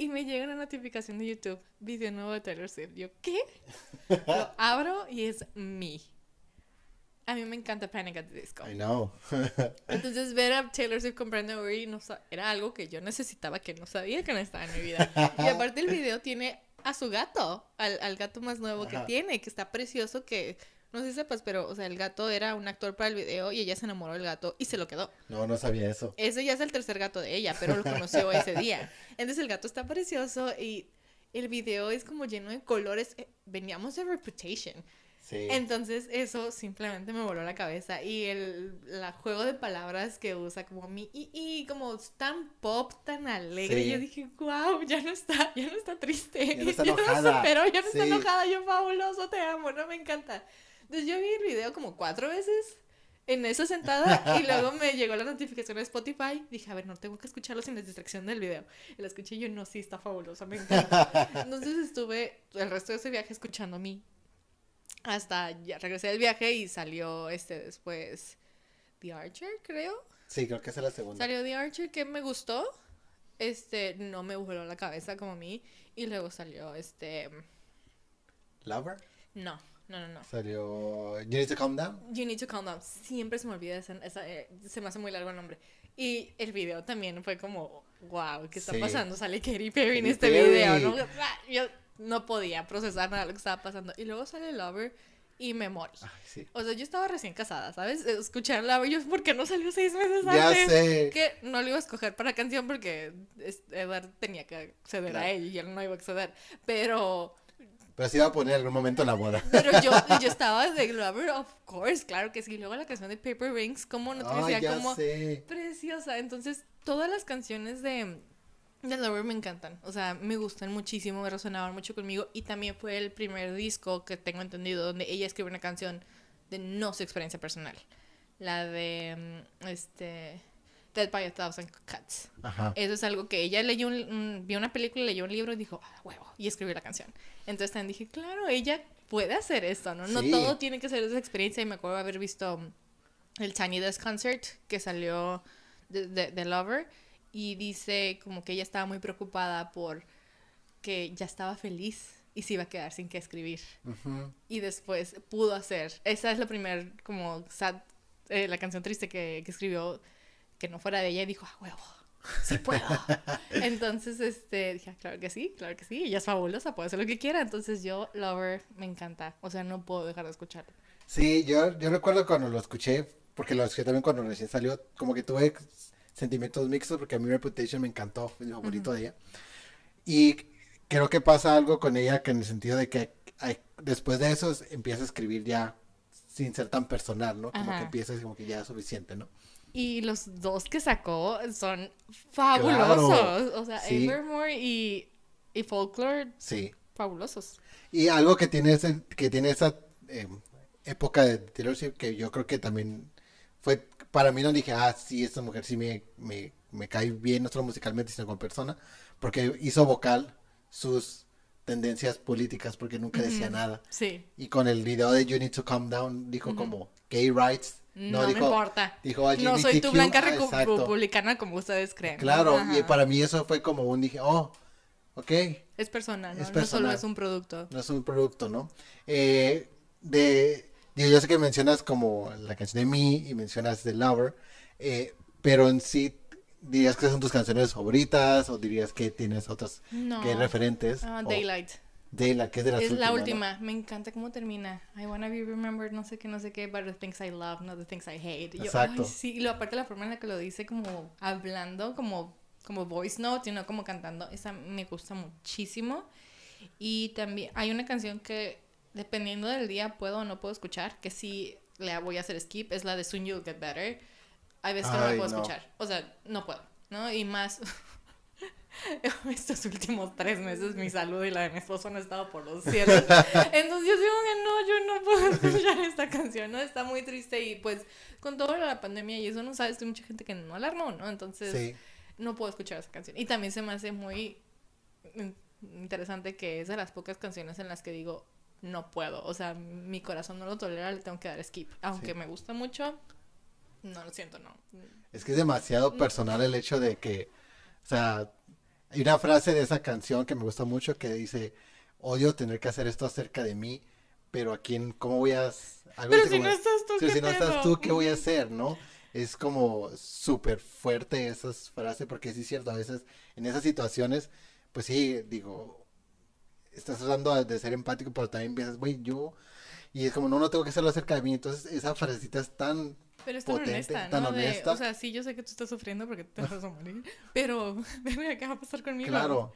Y me llega una notificación de YouTube, video nuevo de Taylor Swift. Yo, ¿qué? Lo abro y es me. A mí me encanta Panic at the Disco. I know. Entonces ver a Taylor Swift con Brenda Urie no era algo que yo necesitaba, que no sabía que no estaba en mi vida. Y aparte el video tiene a su gato, al, al gato más nuevo que tiene, que está precioso, que no sé si sepas, pero o sea, el gato era un actor para el video y ella se enamoró del gato y se lo quedó. No, no sabía eso. Ese ya es el tercer gato de ella, pero lo conoció ese día. Entonces el gato está precioso y el video es como lleno de colores. Eh, Veníamos de Reputation. Sí. Entonces eso simplemente me voló la cabeza y el la juego de palabras que usa como mi y, y como tan pop, tan alegre, Sí. yo dije, wow, ya no está, ya no está triste, Ya no está enojada. lo superó, ya no está enojada, yo fabuloso, te amo, no me encanta. Entonces yo vi el video como cuatro veces en esa sentada y luego me llegó la notificación de Spotify, dije, a ver, no tengo que escucharlo sin la distracción del video. Y la escuché y yo, no, sí, está fabuloso, me encanta. Entonces estuve el resto de ese viaje escuchando a mí hasta ya regresé del viaje y salió este después The Archer, creo. Sí, creo que esa es la segunda. Salió The Archer que me gustó. Este, no me voló la cabeza como a mí. Y luego salió este. Lover. No, no, no, no. Salió You Need to Calm Down. You Need to Calm Down. Siempre se me olvida esa, esa, eh, se me hace muy largo el nombre. Y el video también fue como, wow, ¿qué está Sí. pasando? Sale Katy Perry en este Perry. video, ¿no? Yo no podía procesar nada de lo que estaba pasando. Y luego sale Lover y me morí. Ay, sí. O sea, yo estaba recién casada, ¿sabes? Escuchar Lover, yo, ¿por qué no salió seis meses Ya antes? sé. Que no lo iba a escoger para canción porque Edward tenía que acceder a él y él no iba a acceder. Pero Pero se iba a poner en algún momento en la boda. pero yo, yo estaba de Lover, of course, claro que sí. Luego la canción de Paper Rings, como no te decía, como sé. preciosa. Entonces, todas las canciones de, de Lover me encantan. O sea, me gustan muchísimo, me resonaban mucho conmigo. Y también fue el primer disco que tengo entendido donde ella escribe una canción de no su experiencia personal. La de, mm, este, Dead by a Thousand Cuts. Ajá. Eso es algo que ella leyó, un, un- vio una película, leyó un libro y dijo, ah, huevo, y escribió la canción. Entonces también dije, claro, ella puede hacer esto, ¿no? No Sí. todo tiene que ser esa experiencia. Y me acuerdo haber visto el Tiny Desk Concert que salió de, de, de Lover y dice como que ella estaba muy preocupada por que ya estaba feliz y se iba a quedar sin que escribir. Ujú. Y después pudo hacer. Esa es la primera, como, sad, eh, la canción triste que, que escribió que no fuera de ella y dijo, ah, huevo, sí puedo. Entonces, este, dije, "Ah, claro que sí, claro que sí, ella es fabulosa, puede hacer lo que quiera. Entonces yo, Lover, me encanta. O sea, no puedo dejar de escucharlo. Sí, yo, yo recuerdo cuando lo escuché, porque lo escuché también cuando recién salió, como que tuve sentimientos mixtos, porque a mí Reputation me encantó, fue mi favorito de ella. Y creo que pasa algo con ella, que en el sentido de que hay- después de eso es- empieza a escribir ya sin ser tan personal, ¿no? Como Ajá. que empieza como que ya es suficiente, ¿no? Y los dos que sacó son fabulosos. O sea, Sí. Evermore y, y Folklore, Sí. fabulosos. Y algo que tiene, ese- que tiene esa eh, época de Taylor Swift que yo creo que también fue, para mí no dije, ah, sí, esta mujer sí me, me, me cae bien, no solo musicalmente, sino como persona, porque hizo vocal sus tendencias políticas, porque nunca decía Ujú. nada. Sí. Y con el video de You Need to Calm Down, dijo como gay rights. No, me dijo, importa. Dijo No soy tu blanca ah, republicana como ustedes creen. ¿no? Claro, y para mí eso fue como un, dije, oh, ok, Es personal, ¿no? Es No personal. solo es un producto. no es un producto, ¿no? Eh, de, digo, yo sé que mencionas como la canción de Me y mencionas The Lover, eh, pero en sí, ¿dirías que son tus canciones favoritas o dirías que tienes otras No. que referentes? Ah, O Daylight. Daylight, que es de las Es la última. Me encanta cómo termina. I wanna be remembered, no sé qué, no sé qué, but the things I love, not the things I hate. Yo, Exacto. ay, sí, y lo aparte la forma en la que lo dice, como hablando, como, como voice note, y no como cantando, esa me gusta muchísimo. Y también hay una canción que, dependiendo del día, puedo o no puedo escuchar, que sí le voy a hacer skip, es la de Soon You'll Get Better. Hay veces que no la puedo no. escuchar. O sea, no puedo, ¿no? Y más. Estos últimos tres meses mi salud y la de mi esposo han estado por los cielos. Entonces yo digo que no, yo no puedo escuchar esta canción, ¿no? Está muy triste y pues con toda la pandemia y eso no sabes, hay mucha gente que no alarmó, ¿no? Entonces Sí, no puedo escuchar esa canción. Y también se me hace muy in- interesante que es de las pocas canciones en las que digo, no puedo. O sea, mi corazón no lo tolera, le tengo que dar skip. Aunque Sí. me gusta mucho, no lo siento, no. es que es demasiado personal el hecho de que, o sea, hay una frase de esa canción que me gusta mucho que dice, odio tener que hacer esto acerca de mí, pero a quién, ¿cómo voy a...? algo Pero si como- no estás tú, ¿qué si no estás pedo? tú, ¿qué voy a hacer, no? Es como súper fuerte esas frases, porque sí es cierto, a veces en esas situaciones, pues sí, digo, estás tratando de ser empático, pero también piensas, güey, yo, y es como, no, no tengo que hacerlo acerca de mí, entonces esa frasecita es tan, Pero es tan potente, honesta, tan ¿no? De- honesta. o sea, sí, yo sé que tú estás sufriendo porque te vas a morir. Pero, verga, ¿qué va a pasar conmigo? claro,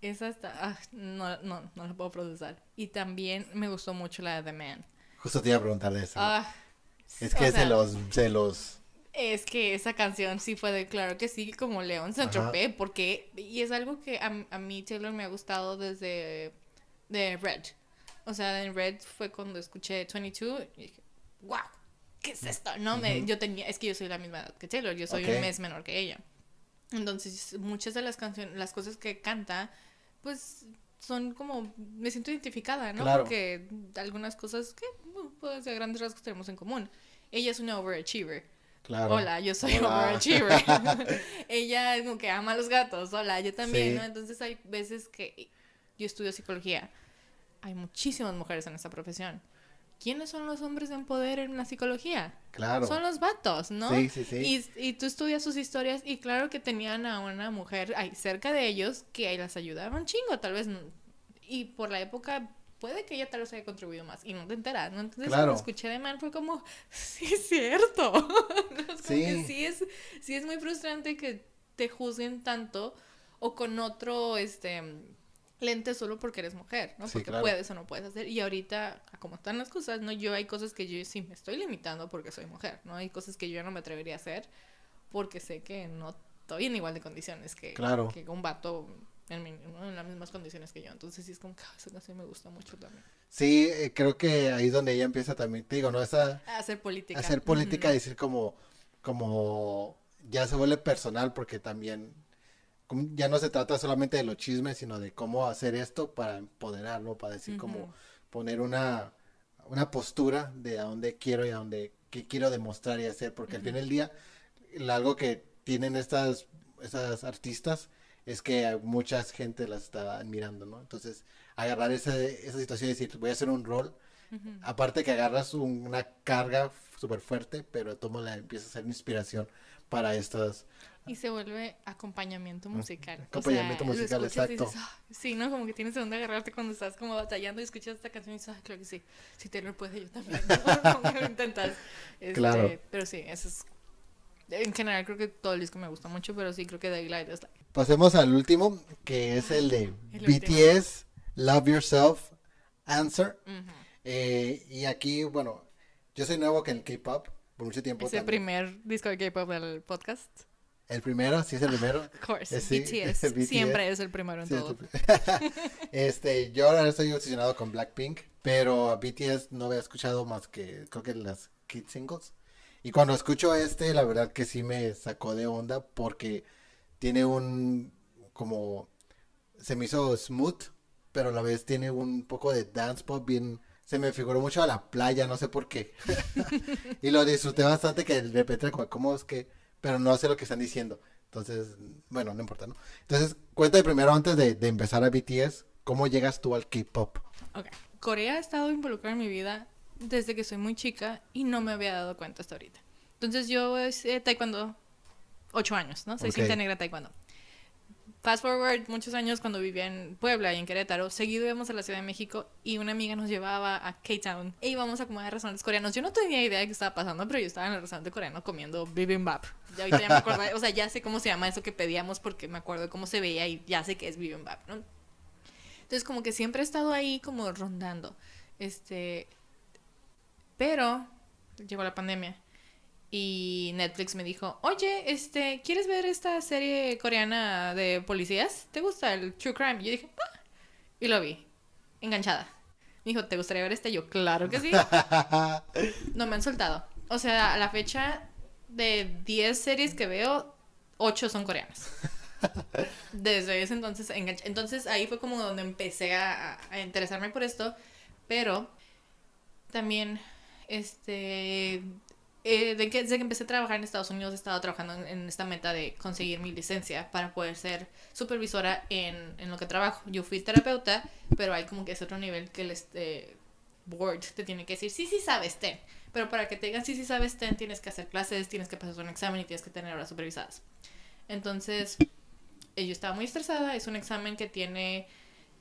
Esa está, ah, no, no, no la puedo procesar. Y también me gustó mucho la de The Man. justo te iba a preguntar de eso. Ah, es que sea, se los, se los, Es que esa canción sí fue de claro que sí, como León se Ajá. Tropez, porque y es algo que a, a mí Taylor me ha gustado desde de Red. O sea, en Red fue cuando escuché 22 y dije, wow, ¿qué es esto? No, me, Ujú. yo tenía, es que yo soy la misma edad que Taylor, yo soy Ok. un mes menor que ella. Entonces, muchas de las canciones, las cosas que canta, pues son como, me siento identificada, ¿no? Claro. Porque algunas cosas que, pues a grandes rasgos tenemos en común. Ella es una overachiever. claro. Hola, yo soy Hola. overachiever. Ella es como que ama a los gatos. Hola, yo también, Sí. ¿no? Entonces hay veces que yo estudio psicología. Hay muchísimas mujeres en esta profesión. ¿Quiénes son los hombres en poder en la psicología? Claro. Son los vatos, ¿no? Sí, sí, sí. Y, y tú estudias sus historias y claro que tenían a una mujer ahí cerca de ellos que ahí las ayudaba un chingo, tal vez. Y por la época puede que ella tal vez haya contribuido más y no te enteras, ¿no? Entonces Claro. cuando escuché de Man fue como, sí es cierto. ¿no? Es Sí. que sí es, sí es muy frustrante que te juzguen tanto o con otro, este lente solo porque eres mujer, ¿no? Sí, porque claro. puedes o no puedes hacer. Y ahorita, a como están las cosas, ¿no? Yo hay cosas que yo sí me estoy limitando porque soy mujer, ¿no? Hay cosas que yo no me atrevería a hacer porque sé que no estoy en igual de condiciones que, Claro. que un vato en, mi- las mismas condiciones que yo. Entonces sí es como que ah, esa canción me gusta mucho también. Sí, eh, creo que ahí es donde ella empieza también, te digo, ¿no? Esa, Hacer política. hacer política, Ujú. decir como, como ya se vuelve personal porque también ya no se trata solamente de los chismes, sino de cómo hacer esto para empoderar, ¿no? Para decir como poner una, una postura de a dónde quiero y a dónde qué quiero demostrar y hacer, porque al fin del día algo que tienen estas, estas artistas es que mucha gente las está admirando, ¿no? Entonces, agarrar esa, esa situación y decir, voy a hacer un rol, aparte que agarras un- una carga súper fuerte, pero tomo la empieza a ser inspiración para estas, Y se vuelve acompañamiento musical. O acompañamiento sea, lo musical, y exacto. dices, "Ah", sí, ¿no? Como que tienes de dónde agarrarte cuando estás como batallando y escuchas esta canción y dices, ah, claro que sí. Si Taylor puede, yo también. lo intentas. Este, Claro. Pero sí, eso es... En general creo que todo el disco me gusta mucho, pero sí creo que Daylight es la... Pasemos al último, que es el de El BTS, Love Yourself, Answer. Ujú. Eh, y aquí, bueno, yo soy nuevo que en el K-pop, por mucho tiempo. Es el primer disco de K-pop del podcast. El primero, sí es el primero. Of course. Eh, sí, BTS, BTS. siempre es el primero en Sí, todo. este, yo ahora estoy obsesionado con Blackpink, pero a BTS no había escuchado más que, creo que las Kid Singles. Y cuando escucho este, la verdad que sí me sacó de onda porque tiene un, como, se me hizo smooth, pero a la vez tiene un poco de dance pop bien, se me figuró mucho a la playa, no sé por qué. y lo disfruté bastante que de repente como, ¿cómo es que? Pero no sé lo que están diciendo. Entonces, bueno, no importa, ¿no? Entonces, cuéntame primero antes de, de empezar a BTS, ¿cómo llegas tú al K-pop? Ok. Corea ha estado involucrada en mi vida desde que soy muy chica y no me había dado cuenta hasta ahorita. Entonces yo hice taekwondo ocho años, ¿no? Soy Ok. cinta negra taekwondo. Fast forward muchos años cuando vivía en Puebla y en Querétaro, seguido íbamos a la Ciudad de México y una amiga nos llevaba a K-Town e íbamos a comer a restaurantes coreanos. Yo no tenía idea de qué estaba pasando, pero yo estaba en el restaurante coreano comiendo bibimbap. Ya ahorita ya me acuerdo, o sea, ya sé cómo se llama eso que pedíamos porque me acuerdo de cómo se veía y ya sé que es bibimbap, ¿no? Entonces como que siempre he estado ahí como rondando. Este, pero llegó la pandemia y Netflix me dijo, oye, este, ¿quieres ver esta serie coreana de policías? ¿Te gusta el True Crime? Y yo dije, ah, y lo vi, enganchada. Me dijo, ¿te gustaría ver este? Yo, claro que sí. no me han soltado. O sea, a la fecha de 10 series que veo, 8 son coreanas. Desde ese entonces enganché. Entonces ahí fue como donde empecé a, a interesarme por esto. Pero también, este, eh, de que, desde que empecé a trabajar en Estados Unidos he estado trabajando en, esta meta de conseguir mi licencia para poder ser supervisora en, en, lo que trabajo. Yo fui terapeuta, pero hay como que es otro nivel que el este, board te tiene que decir, sí, sí sabes, ten. Pero para que te digan sí, sí sabes, ten, tienes que hacer clases, tienes que pasar un examen y tienes que tener horas supervisadas. Entonces, eh, yo estaba muy estresada, es un examen que tiene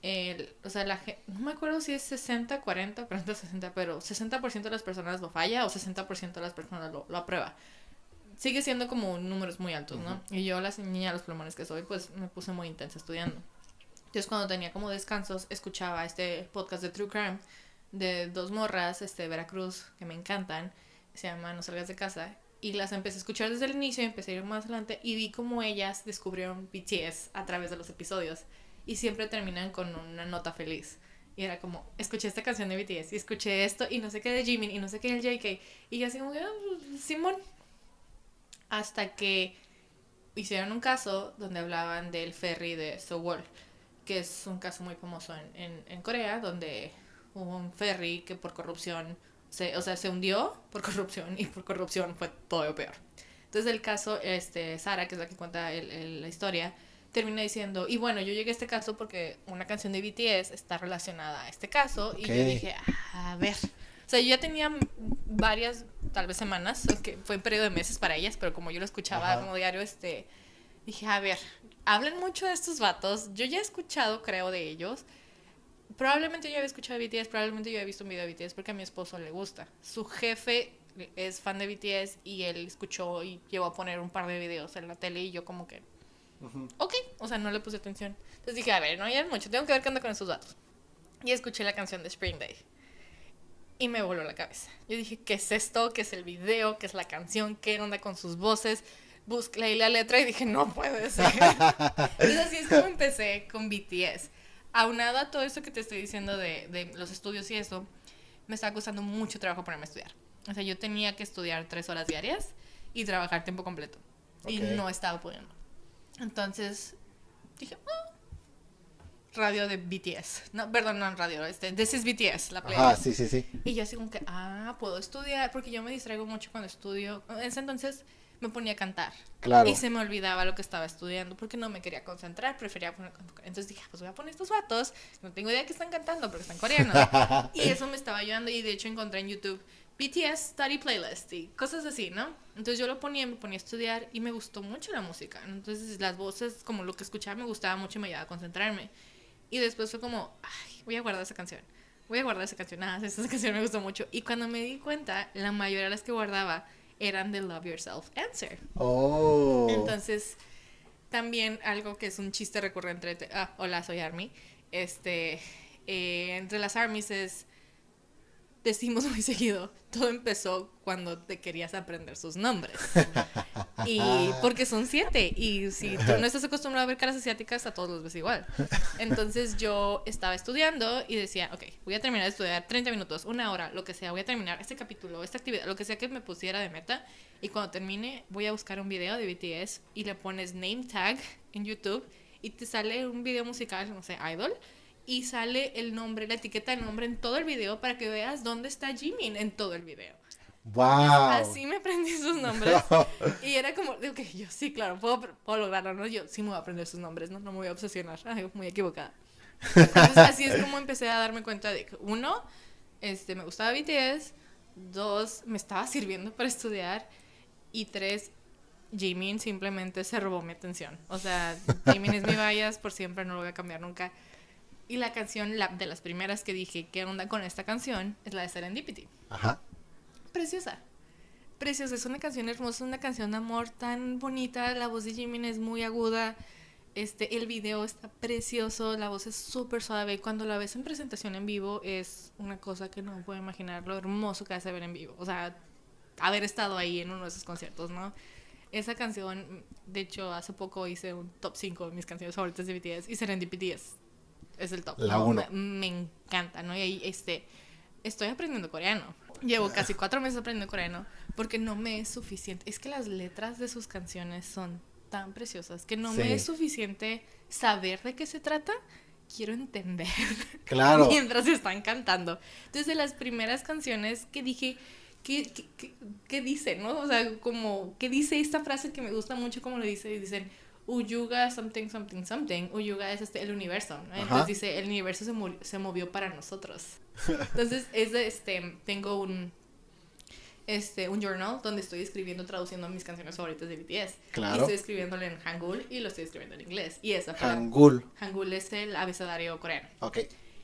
el, o sea, la no me acuerdo si es 60, 40, 40, 60, pero 60% de las personas lo falla o 60% de las personas lo, lo, aprueba. Sigue siendo como números muy altos, ¿no? Uh -huh. Y yo, la niña de los plumones que soy, pues me puse muy intensa estudiando. Entonces, cuando tenía como descansos, escuchaba este podcast de True Crime de dos morras, este, de Veracruz, que me encantan, se llama No salgas de casa, y las empecé a escuchar desde el inicio, empecé a ir más adelante, y vi cómo ellas descubrieron BTS a través de los episodios y siempre terminan con una nota feliz. Y era como, escuché esta canción de BTS y escuché esto y no sé qué de Jimin y no sé qué del JK. Y yo así como, oh, Simón. Hasta que hicieron un caso donde hablaban del ferry de Sewol, que es un caso muy famoso en, en, en Corea, donde hubo un ferry que por corrupción, se, o sea, se hundió por corrupción y por corrupción fue todo peor. Entonces el caso, este, Sara, que es la que cuenta el, el, la historia, termina diciendo, y bueno, yo llegué a este caso porque una canción de BTS está relacionada a este caso, okay. y yo dije, a ver, o sea, yo ya tenía varias, tal vez semanas, que fue un periodo de meses para ellas, pero como yo lo escuchaba Ajá. como diario, este, dije, a ver, hablan mucho de estos vatos, yo ya he escuchado, creo, de ellos, probablemente yo había escuchado de BTS, probablemente yo había visto un video de BTS porque a mi esposo le gusta, su jefe es fan de BTS y él escuchó y llegó a poner un par de videos en la tele y yo como que Uh -huh. Ok, o sea, no le puse atención. Entonces dije, a ver, no hay mucho, tengo que ver qué onda con estos datos. Y escuché la canción de Spring Day. Y me voló la cabeza. Yo dije, ¿qué es esto? ¿Qué es el video? ¿Qué es la canción? ¿Qué onda con sus voces? Busqué leí la letra y dije, no puede ser. Entonces así es como empecé con BTS. Aunado a todo esto que te estoy diciendo de, de los estudios y eso, me estaba costando mucho trabajo ponerme a estudiar. O sea, yo tenía que estudiar tres horas diarias y trabajar tiempo completo. Okay. Y no estaba pudiendo. Entonces dije, oh, radio de BTS. No, perdón, no radio, este, This is BTS, la playlist. Ah, sí, sí, sí. Y yo así como que, ah, puedo estudiar, porque yo me distraigo mucho cuando estudio. En ese entonces me ponía a cantar. Claro. Y se me olvidaba lo que estaba estudiando, porque no me quería concentrar, prefería poner... Entonces dije, pues voy a poner estos vatos, no tengo idea de qué están cantando, porque están coreanos. y eso me estaba ayudando, y de hecho encontré en YouTube BTS Study Playlist y cosas así, ¿no? Entonces yo lo ponía, me ponía a estudiar y me gustó mucho la música. Entonces las voces, como lo que escuchaba, me gustaba mucho y me ayudaba a concentrarme. Y después fue como, ay, voy a guardar esa canción. Voy a guardar esa canción. Ah, esa canción me gustó mucho. Y cuando me di cuenta, la mayoría de las que guardaba eran de Love Yourself Answer. Oh. Entonces, también algo que es un chiste recurrente. Ah, hola, soy Army. Este, eh, entre las Armies es decimos muy seguido, todo empezó cuando te querías aprender sus nombres. y porque son siete. Y si tú no estás acostumbrado a ver caras asiáticas, a todos los ves igual. Entonces yo estaba estudiando y decía, ok, voy a terminar de estudiar 30 minutos, una hora, lo que sea, voy a terminar este capítulo, esta actividad, lo que sea que me pusiera de meta. Y cuando termine, voy a buscar un video de BTS y le pones name tag en YouTube y te sale un video musical, no sé, Idol y sale el nombre, la etiqueta de nombre en todo el video para que veas dónde está Jimin en todo el video. Wow. Así me aprendí sus nombres. No. Y era como, ok, yo sí, claro, puedo, puedo, lograrlo, ¿no? Yo sí me voy a aprender sus nombres, ¿no? No me voy a obsesionar. Ay, muy equivocada. Entonces, así es como empecé a darme cuenta de que, uno, este, me gustaba BTS. Dos, me estaba sirviendo para estudiar. Y tres, Jimin simplemente se robó mi atención. O sea, Jimin es mi bias, por siempre no lo voy a cambiar nunca. Y la canción, la, de las primeras que dije, ¿qué onda con esta canción? Es la de Serendipity. Ajá. Preciosa. Preciosa. Es una canción hermosa, una canción de amor tan bonita. La voz de Jimin es muy aguda. Este, el video está precioso. La voz es súper suave. Cuando la ves en presentación en vivo, es una cosa que no puedo imaginar lo hermoso que hace ver en vivo. O sea, haber estado ahí en uno de esos conciertos, ¿no? Esa canción, de hecho, hace poco hice un top 5 de mis canciones favoritas de BTS y Serendipity es es el top. La ¿no? uno. Me, me encanta, ¿no? Y ahí, este, estoy aprendiendo coreano. Llevo casi cuatro meses aprendiendo coreano porque no me es suficiente. Es que las letras de sus canciones son tan preciosas que no Sí. me es suficiente saber de qué se trata. Quiero entender Claro. mientras están cantando. Entonces, de las primeras canciones que dije, ¿qué, qué, qué- qué dice, no? O sea, como, ¿qué dice esta frase que me gusta mucho? Como lo dice, dicen, Uyuga something, something, something. Uyuga es este, el universo, ¿no? Ajá. Entonces dice, el universo se, se movió para nosotros. Entonces, es de, este, tengo un, este, un journal donde estoy escribiendo, traduciendo mis canciones favoritas de BTS. Y Claro. estoy escribiéndolo en Hangul y lo estoy escribiendo en inglés. Y esa Hangul. Hangul es el abecedario coreano. Ok.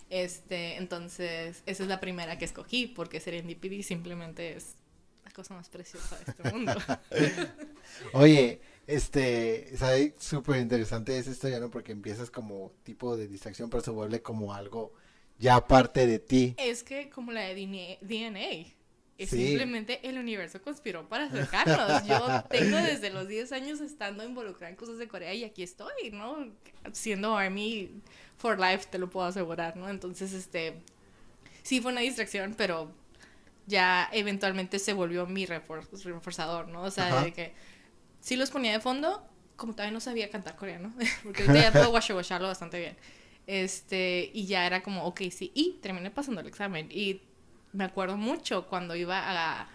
Este, entonces, esa es la primera que escogí, porque Serendipity simplemente es la cosa más preciosa de este mundo. Oye, este, sabe súper interesante esa historia, ¿no? Porque empiezas como tipo de distracción, pero se vuelve como algo ya parte de ti. es que como la de DNA, es Sí. simplemente el universo conspiró para acercarnos. Yo tengo desde los 10 años estando involucrada en cosas de Corea y aquí estoy, ¿no? Siendo Army for Life, te lo puedo asegurar, ¿no? Entonces, este, sí fue una distracción, pero ya eventualmente se volvió mi refor- reforzador, ¿no? O sea, Ajá. de que sí los ponía de fondo, como todavía no sabía cantar coreano, porque ahorita ya puedo washarlo bastante bien. Este, y ya era como, ok, sí, y terminé pasando el examen. Y me acuerdo mucho cuando iba a...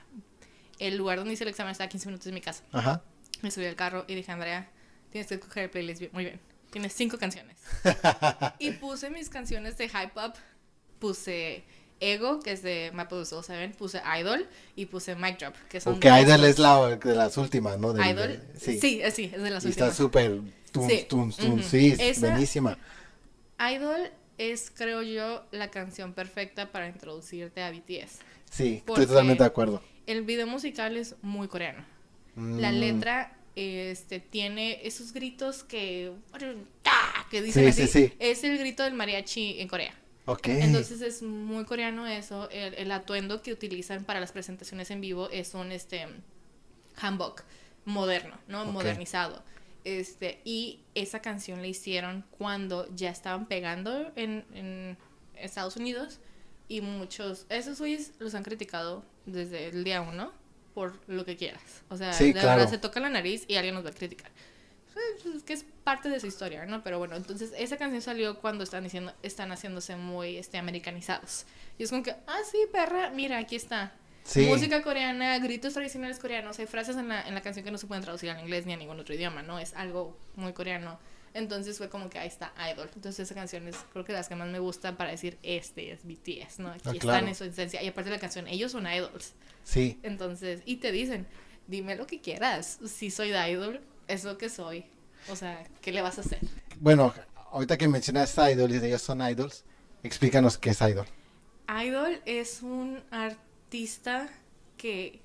El lugar donde hice el examen estaba a 15 minutos de mi casa. Ajá. Me subí al carro y dije, Andrea, tienes que escoger el playlist bien- muy bien. Tienes cinco canciones. y puse mis canciones de hype up. Puse Ego, que es de Maple Soul 7. Puse Idol y puse Mic Drop, que son Porque Idol es la de las últimas, ¿no? Del- Idol. del- Sí, sí. sí, es de las Y está últimas. súper Sí. tuns, Ujú. sí, es buenísima. Idol es, creo yo, la canción perfecta para introducirte a BTS. Sí, estoy totalmente de acuerdo. El video musical es muy coreano. La Mm, letra este tiene esos gritos que que dicen Sí, así. sí, sí. Es el grito del mariachi en Corea. Ok. Entonces es muy coreano eso. El, el atuendo que utilizan para las presentaciones en vivo es un este hanbok moderno, ¿no? Modernizado. Este, y esa canción la hicieron cuando ya estaban pegando en, en Estados Unidos y muchos, esos güeyes los han criticado desde el día uno por lo que quieras. O sea, Sí, de claro. verdad se toca la nariz y alguien nos va a criticar. Pues, Es que es parte de su historia, ¿no? Pero bueno, entonces esa canción salió cuando están diciendo, están haciéndose muy este, americanizados. Y es como que, ah, sí, perra, mira, aquí está. Sí. Música coreana, gritos tradicionales coreanos. Hay frases en la, en la canción que no se pueden traducir al inglés ni a ningún otro idioma, ¿no? Es algo muy coreano. Entonces fue como que ahí está Idol. Entonces esa canción es creo que las que más me gustan para decir este es BTS, ¿no? Aquí Ah, están claro. en su esencia. Y aparte de la canción, ellos son idols. Sí, Entonces, y te dicen, dime lo que quieras. Si soy de idol, es lo que soy. O sea, ¿qué le vas a hacer? bueno, ahorita que mencionas Idol y de ellos son idols, explícanos qué es Idol. Idol es un artista que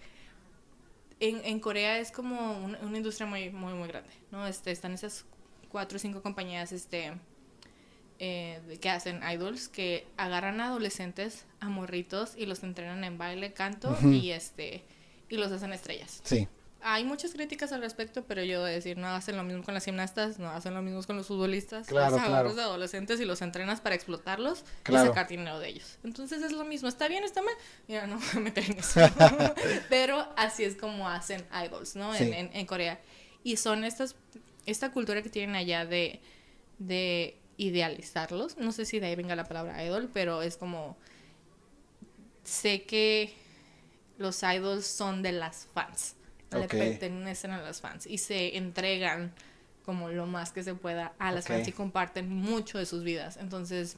en, en Corea es como un- una industria muy, muy, muy grande, ¿no? Este, están esas cuatro o cinco compañías este, eh, que hacen idols, que agarran a adolescentes, a morritos, y los entrenan en baile, canto, y este y los hacen estrellas. Sí, Hay muchas críticas al respecto, pero yo voy a decir, no hacen lo mismo con las gimnastas, no hacen lo mismo con los futbolistas. Claro, los claro. de adolescentes y los entrenas para explotarlos Claro. y sacar dinero de ellos. Entonces es lo mismo. ¿Está bien? ¿Está mal? Mira, no me voy a meter en eso. pero así es como hacen idols, ¿no? En, en- en Corea. Y son estas, esta cultura que tienen allá de, de idealizarlos. No sé si de ahí venga la palabra idol, pero es como... Sé que los idols son de las fans. Le pertenecen a las fans y se entregan como lo más que se pueda a las Ok. fans y comparten mucho de sus vidas. Entonces,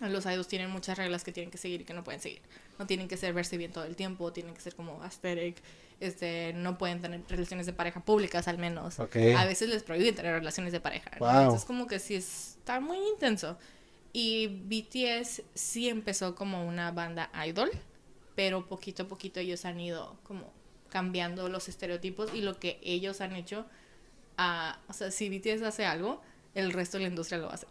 los idols tienen muchas reglas que tienen que seguir y que no pueden seguir. No tienen que ser verse bien todo el tiempo, tienen que ser como aesthetic, este, no pueden tener relaciones de pareja públicas al menos. ok. A veces les prohíben tener relaciones de pareja. ¿no? Wow. Entonces como que sí está muy intenso. Y BTS sí empezó como una banda idol, pero poquito a poquito ellos han ido como cambiando los estereotipos y lo que ellos han hecho. a- o sea, si BTS hace algo, el resto de la industria lo va a hacer.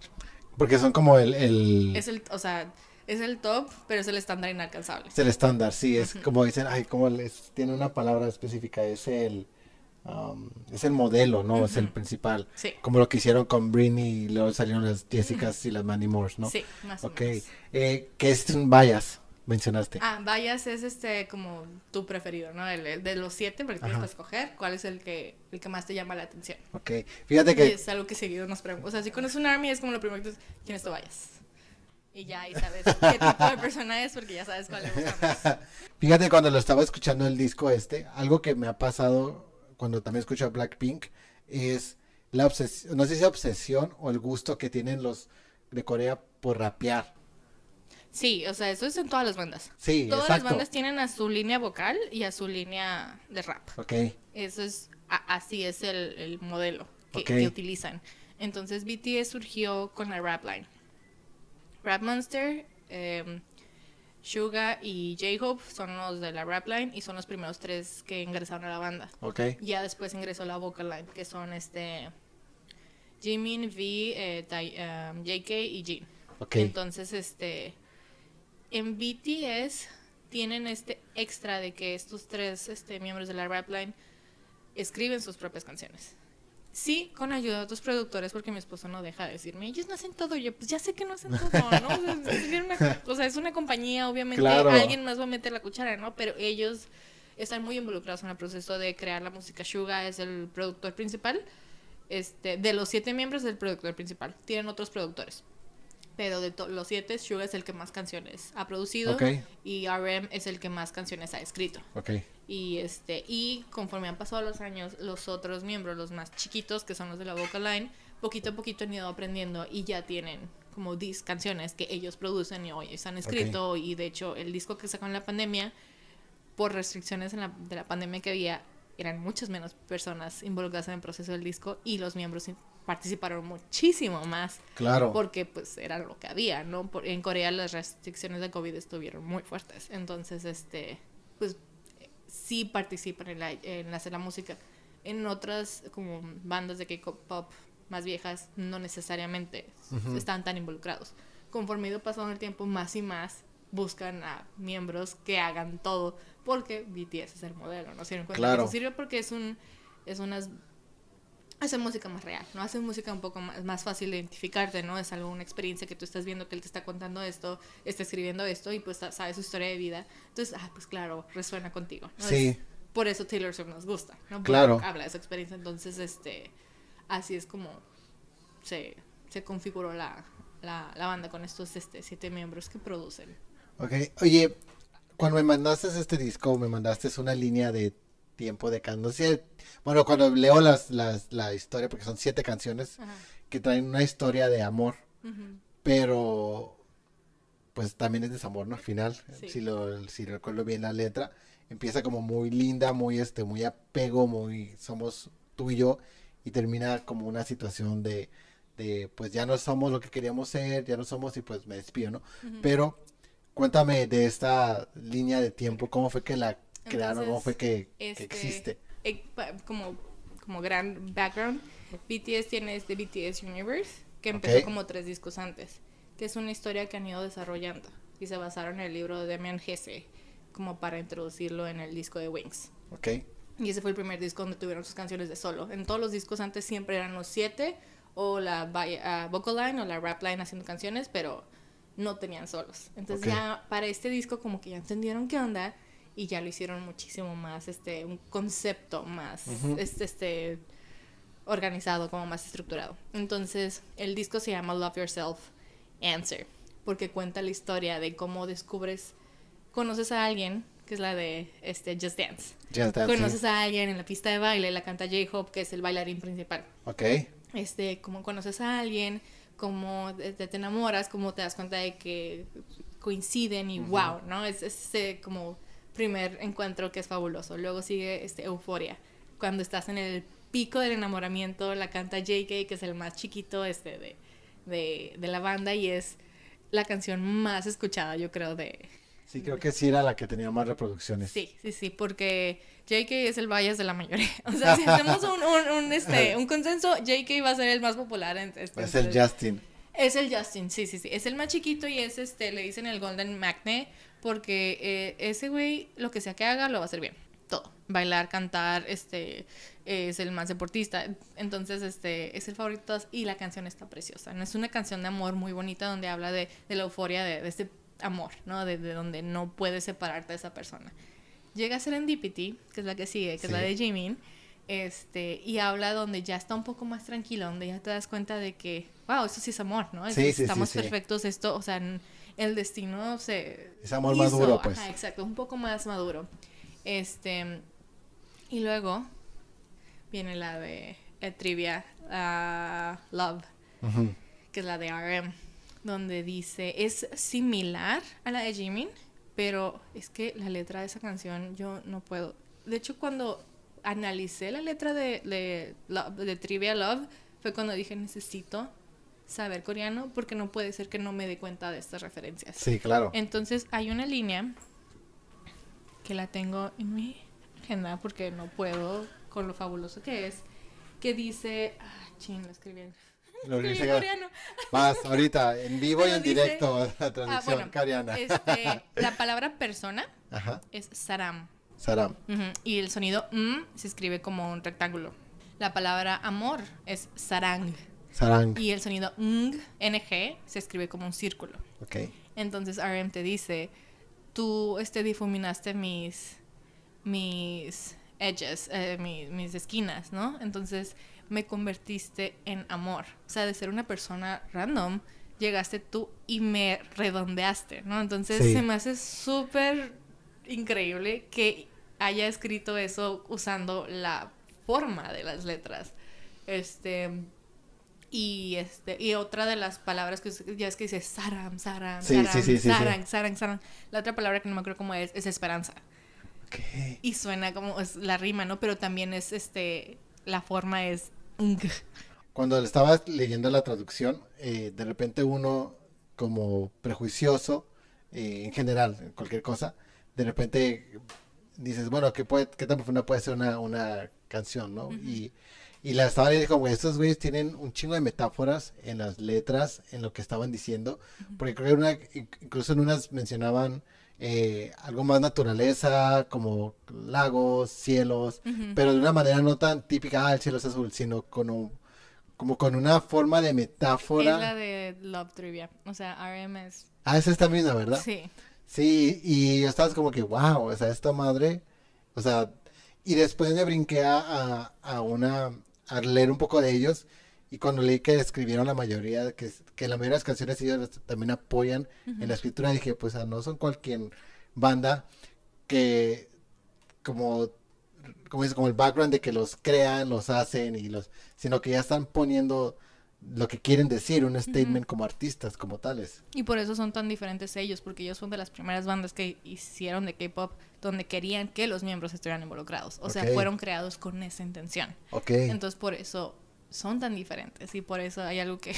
Porque son como el, el, Es el, o sea, es el top, pero es el estándar inalcanzable. es el estándar, sí, es como dicen, ay, como les tiene una palabra específica, es el, um, es el modelo, ¿no? Es el principal. Sí. Como lo que hicieron con Britney y luego salieron las Jessicas y las Mandy Moore, ¿no? Sí, más o Ok. menos. Eh, ¿Qué es un bias? Mencionaste. Ah, Bayas es este como tu preferido, ¿no? El, el de los siete, porque tienes que escoger cuál es el que, el que más te llama la atención. Ok. Fíjate Y que es algo que seguido nos preguntan. O sea, si conoces un army es como lo primero que dices, ¿quién es tu Bayas? Y ya ahí sabes qué tipo de persona es porque ya sabes cuál le gusta más. Fíjate cuando lo estaba escuchando el disco este, algo que me ha pasado cuando también escucho a Blackpink es la obsesión, no sé si es obsesión o el gusto que tienen los de Corea por rapear. Sí, o sea, eso es en todas las bandas. Sí, Todas exacto. las bandas tienen a su línea vocal y a su línea de rap. Ok, Eso es, a- así es el, el modelo que, Ok. que utilizan. Entonces BTS surgió con la rap line. Rap Monster, em, Suga y J-Hope son los de la rap line y son los primeros tres que ingresaron a la banda. ok, Ya después ingresó la vocal line, que son este Jimin, V, eh, Tai- em, JK y Jin. ok, Entonces, este, en BTS tienen este extra de que estos tres este, miembros de la rap line escriben sus propias canciones. Sí, con ayuda de otros productores, porque mi esposo no deja de decirme, ellos no hacen todo. Yo, pues ya sé que no hacen todo, ¿no? O sea, es, es una, o sea, es una compañía, obviamente Claro. alguien más va a meter la cuchara, ¿no? Pero ellos están muy involucrados en el proceso de crear la música. Suga es el productor principal. Este, de los siete miembros es el productor principal. Tienen otros productores. Pero de los siete, Suga es el que más canciones ha producido y RM es el que más canciones ha escrito. Y este y conforme han pasado los años, los otros miembros, los más chiquitos, que son los de la vocal line, poquito a poquito han ido aprendiendo y ya tienen como 10 canciones que ellos producen y hoy han escrito. Y de hecho el disco que sacaron en la pandemia por restricciones en la- de la pandemia que había eran muchas menos personas involucradas en el proceso del disco y los miembros participaron muchísimo más claro. porque pues era lo que había, ¿no? Por- en Corea las restricciones de COVID estuvieron muy fuertes, entonces este, pues sí participan en, la, en hacer la música. En otras como bandas de K-pop más viejas no necesariamente Ujú. están tan involucrados. Conforme ha ido pasando el tiempo, más y más buscan a miembros que hagan todo, porque BTS es el modelo, ¿no? Se dieron cuenta Claro. eso sirve porque es un es unas hace música más real, ¿no? Hace música un poco más, más fácil de identificarte, ¿no? Es algo, una experiencia que tú estás viendo que él te está contando esto, está escribiendo esto y pues sa- sabe su historia de vida. Entonces, ah, pues claro, resuena contigo. ¿no? Sí. Es- por eso Taylor Swift nos gusta, ¿no? Claro. Habla de su experiencia. Entonces, este, así es como se, se configuró la, la, la banda con estos este, siete miembros que producen. Ok, oye, cuando me mandaste este disco, me mandaste una línea de tiempo de can- no sé, bueno, cuando leo las, las, la historia, porque son siete canciones Ajá. que traen una historia de amor, pero pues también es desamor, ¿no? Al final, Sí. si lo, si recuerdo bien la letra, empieza como muy linda, muy este, muy apego, muy somos tú y yo, y termina como una situación de, de pues ya no somos lo que queríamos ser, ya no somos y pues me despido, ¿no? Pero cuéntame de esta línea de tiempo, cómo fue que la crearon, cómo Entonces, fue que, que este, existe. eh, pa- como, como gran background, BTS tiene este BTS Universe, que empezó Ok. como tres discos antes, que es una historia que han ido desarrollando y se basaron en el libro de Damian Hesse como para introducirlo en el disco de Wings. Ok, Y ese fue el primer disco donde tuvieron sus canciones de solo. En todos los discos antes siempre eran los siete, o la ah, vocal line o la rap line haciendo canciones, pero no tenían solos. Entonces Ok. ya para este disco como que ya entendieron qué onda y ya lo hicieron muchísimo más, este, un concepto más, este, este, organizado, como más estructurado. Entonces el disco se llama Love Yourself Answer, porque cuenta la historia de cómo descubres, conoces a alguien, que es la de este, Just Dance. está. sí. Conoces a alguien en la pista de baile, la canta J-Hope, que es el bailarín principal. Ok, Este, como conoces a alguien, como te, te enamoras, como te das cuenta de que coinciden y wow, ¿no? Es es ese como primer encuentro que es fabuloso. Luego sigue este Euforia, cuando estás en el pico del enamoramiento, la canta JK, que es el más chiquito este de, de, de la banda y es la canción más escuchada, yo creo, de, sí, creo que sí era la que tenía más reproducciones. Sí, sí, sí, porque JK es el bias de la mayoría. O sea, si hacemos un, un, un, este, un consenso, JK va a ser el más popular. En, este, Es el Justin. Es el Justin, sí, sí, sí. Es el más chiquito y es, este, le dicen el Golden Magne, porque eh, ese güey, lo que sea que haga, lo va a hacer bien. todo. Bailar, cantar, este, es el más deportista. Entonces, este, es el favorito de y la canción está preciosa. ¿no? Es una canción de amor muy bonita donde habla de, de la euforia de, de este amor, ¿no? De, de donde no puedes separarte de esa persona. Llega a Serendipity, que es la que sigue, que es la de Jimin, este, y habla donde ya está un poco más tranquilo, donde ya te das cuenta de que, wow, esto sí es amor, ¿no? Sí, sí, sí, Estamos perfectos, esto, o sea, el destino se... Es amor maduro, pues. Ajá, exacto, un poco más maduro. Este, y luego viene la de eh, Trivia, ah, Love que es la de RM, donde dice, es similar a la de Jimin, pero es que la letra de esa canción yo no puedo. De hecho, cuando analicé la letra de, de Trivia Love, fue cuando dije, necesito saber coreano porque no puede ser que no me dé cuenta de estas referencias. Sí, claro. Entonces hay una línea que la tengo en mi agenda porque no puedo con lo fabuloso que es, que dice, ah, ching, lo escribí en, Lo escribí en coreano. Vas ahorita, en vivo y Pero en dice- directo, la Ah, traducción bueno, coreana. este, la palabra persona Ajá. es saram Saram. ujú, y el sonido m se escribe como un rectángulo. La palabra amor es sarang Sarang. y el sonido ng, ng se escribe como un círculo. Ok. Entonces RM te dice, tú este, difuminaste mis, mis edges, eh, mi- mis esquinas, ¿no? Entonces me convertiste en amor. O sea, de ser una persona random, llegaste tú y me redondeaste, ¿no? Entonces Sí. se me hace súper increíble que haya escrito eso usando la forma de las letras. Este... Y este y otra de las palabras que ya es que dice saram, saram, Sí, saram, sí, sarang, sarang, sarang. La otra palabra que no me acuerdo cómo es es esperanza. Ok. Y suena como es la rima, ¿no? Pero también es este la forma es. Cuando le estaba leyendo la traducción, eh, de repente uno, como prejuicioso, eh, en general, en cualquier cosa, de repente dices, bueno, ¿qué, puede, qué tan profunda puede ser una, una canción, no? y, y la estaba leyendo como, estos güeyes tienen un chingo de metáforas en las letras, en lo que estaban diciendo, porque creo que una, in- incluso en unas mencionaban eh, algo más naturaleza, como lagos, cielos, Ujú. pero de una manera no tan típica, ah, el cielo es azul, sino con un- como con una forma de Es la metáfora. de Love Trivia. O sea, RM es. Ah, es esta misma, ¿verdad? Sí. Sí, y yo estaba como que, wow, o sea, esta madre, o sea, y después me brinqué a, a, a una, a leer un poco de ellos, y cuando leí que escribieron la mayoría, que, que la mayoría de las canciones ellos también apoyan en la escritura, dije, pues ah, no son cualquier banda que, como, como dice, como el background de que los crean, los hacen, y los, sino que ya están poniendo lo que quieren decir, un statement como artistas, como tales. Y por eso son tan diferentes ellos, porque ellos son de las primeras bandas que hicieron de K-pop donde querían que los miembros estuvieran involucrados. O sea, fueron creados con esa intención. Ok. Entonces por eso son tan diferentes y por eso hay algo que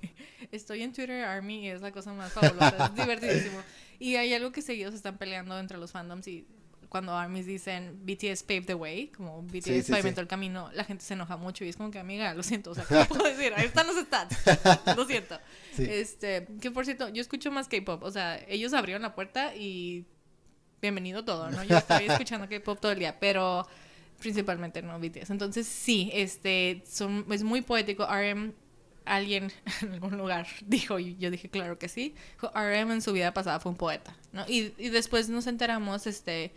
estoy en Twitter Army y es la cosa más fabulosa, es divertidísimo. Y hay algo que seguidos se están peleando entre los fandoms y cuando armies dicen BTS paved the way, como BTS Sí, sí, pavimentó sí. el camino, la gente se enoja mucho y es como que amiga, lo siento, o sea, ¿qué puedo decir? Ahí están los stats. Lo siento. Sí. Este, que por cierto, yo escucho más K-pop, o sea, ellos abrieron la puerta y bienvenido todo, ¿no? Yo estoy escuchando K-pop todo el día, pero principalmente no BTS. Entonces, sí, este son es muy poético. RM alguien en algún lugar dijo y yo dije, claro que sí. RM en su vida pasada fue un poeta, ¿no? Y, y después nos enteramos este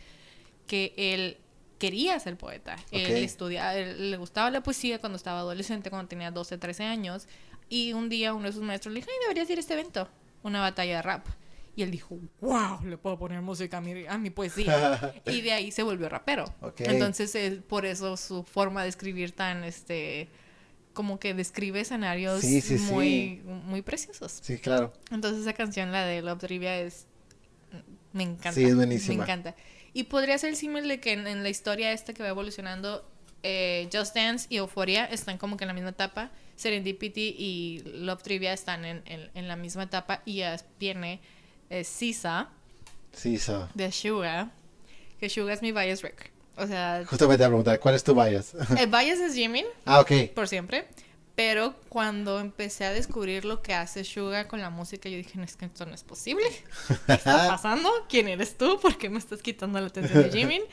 que él quería ser poeta. Él Ok. estudiaba, él- le gustaba la poesía cuando estaba adolescente, cuando tenía 12, 13 años. Y un día uno de sus maestros le dijo, ay, deberías ir a este evento, una batalla de rap. Y él dijo, wow, le puedo poner música a mi, a mi poesía. y de ahí se volvió rapero. Ok. Entonces, él- por eso su forma de escribir tan, este, como que describe escenarios Sí, sí, sí. muy, muy preciosos. Sí, claro. Entonces, esa canción, la de Love Trivia, es. Me encanta. Sí, es buenísima. Me encanta. Y podría ser símil de que en, en la historia esta que va evolucionando, eh, Just Dance y Euphoria están como que en la misma etapa. Serendipity y Love Trivia están en, en- en la misma etapa. Y ya viene eh, Sisa Sí, so. de Suga. Que Suga es mi bias record. O sea, Justamente a preguntar, ¿cuál es tu bias? el bias es Jimin, ah, ok. por siempre. Pero cuando empecé a descubrir lo que hace Suga con la música, yo dije, no, es que esto no es posible. ¿Qué está pasando? ¿Quién eres tú? ¿Por qué me estás quitando la atención de Jimin?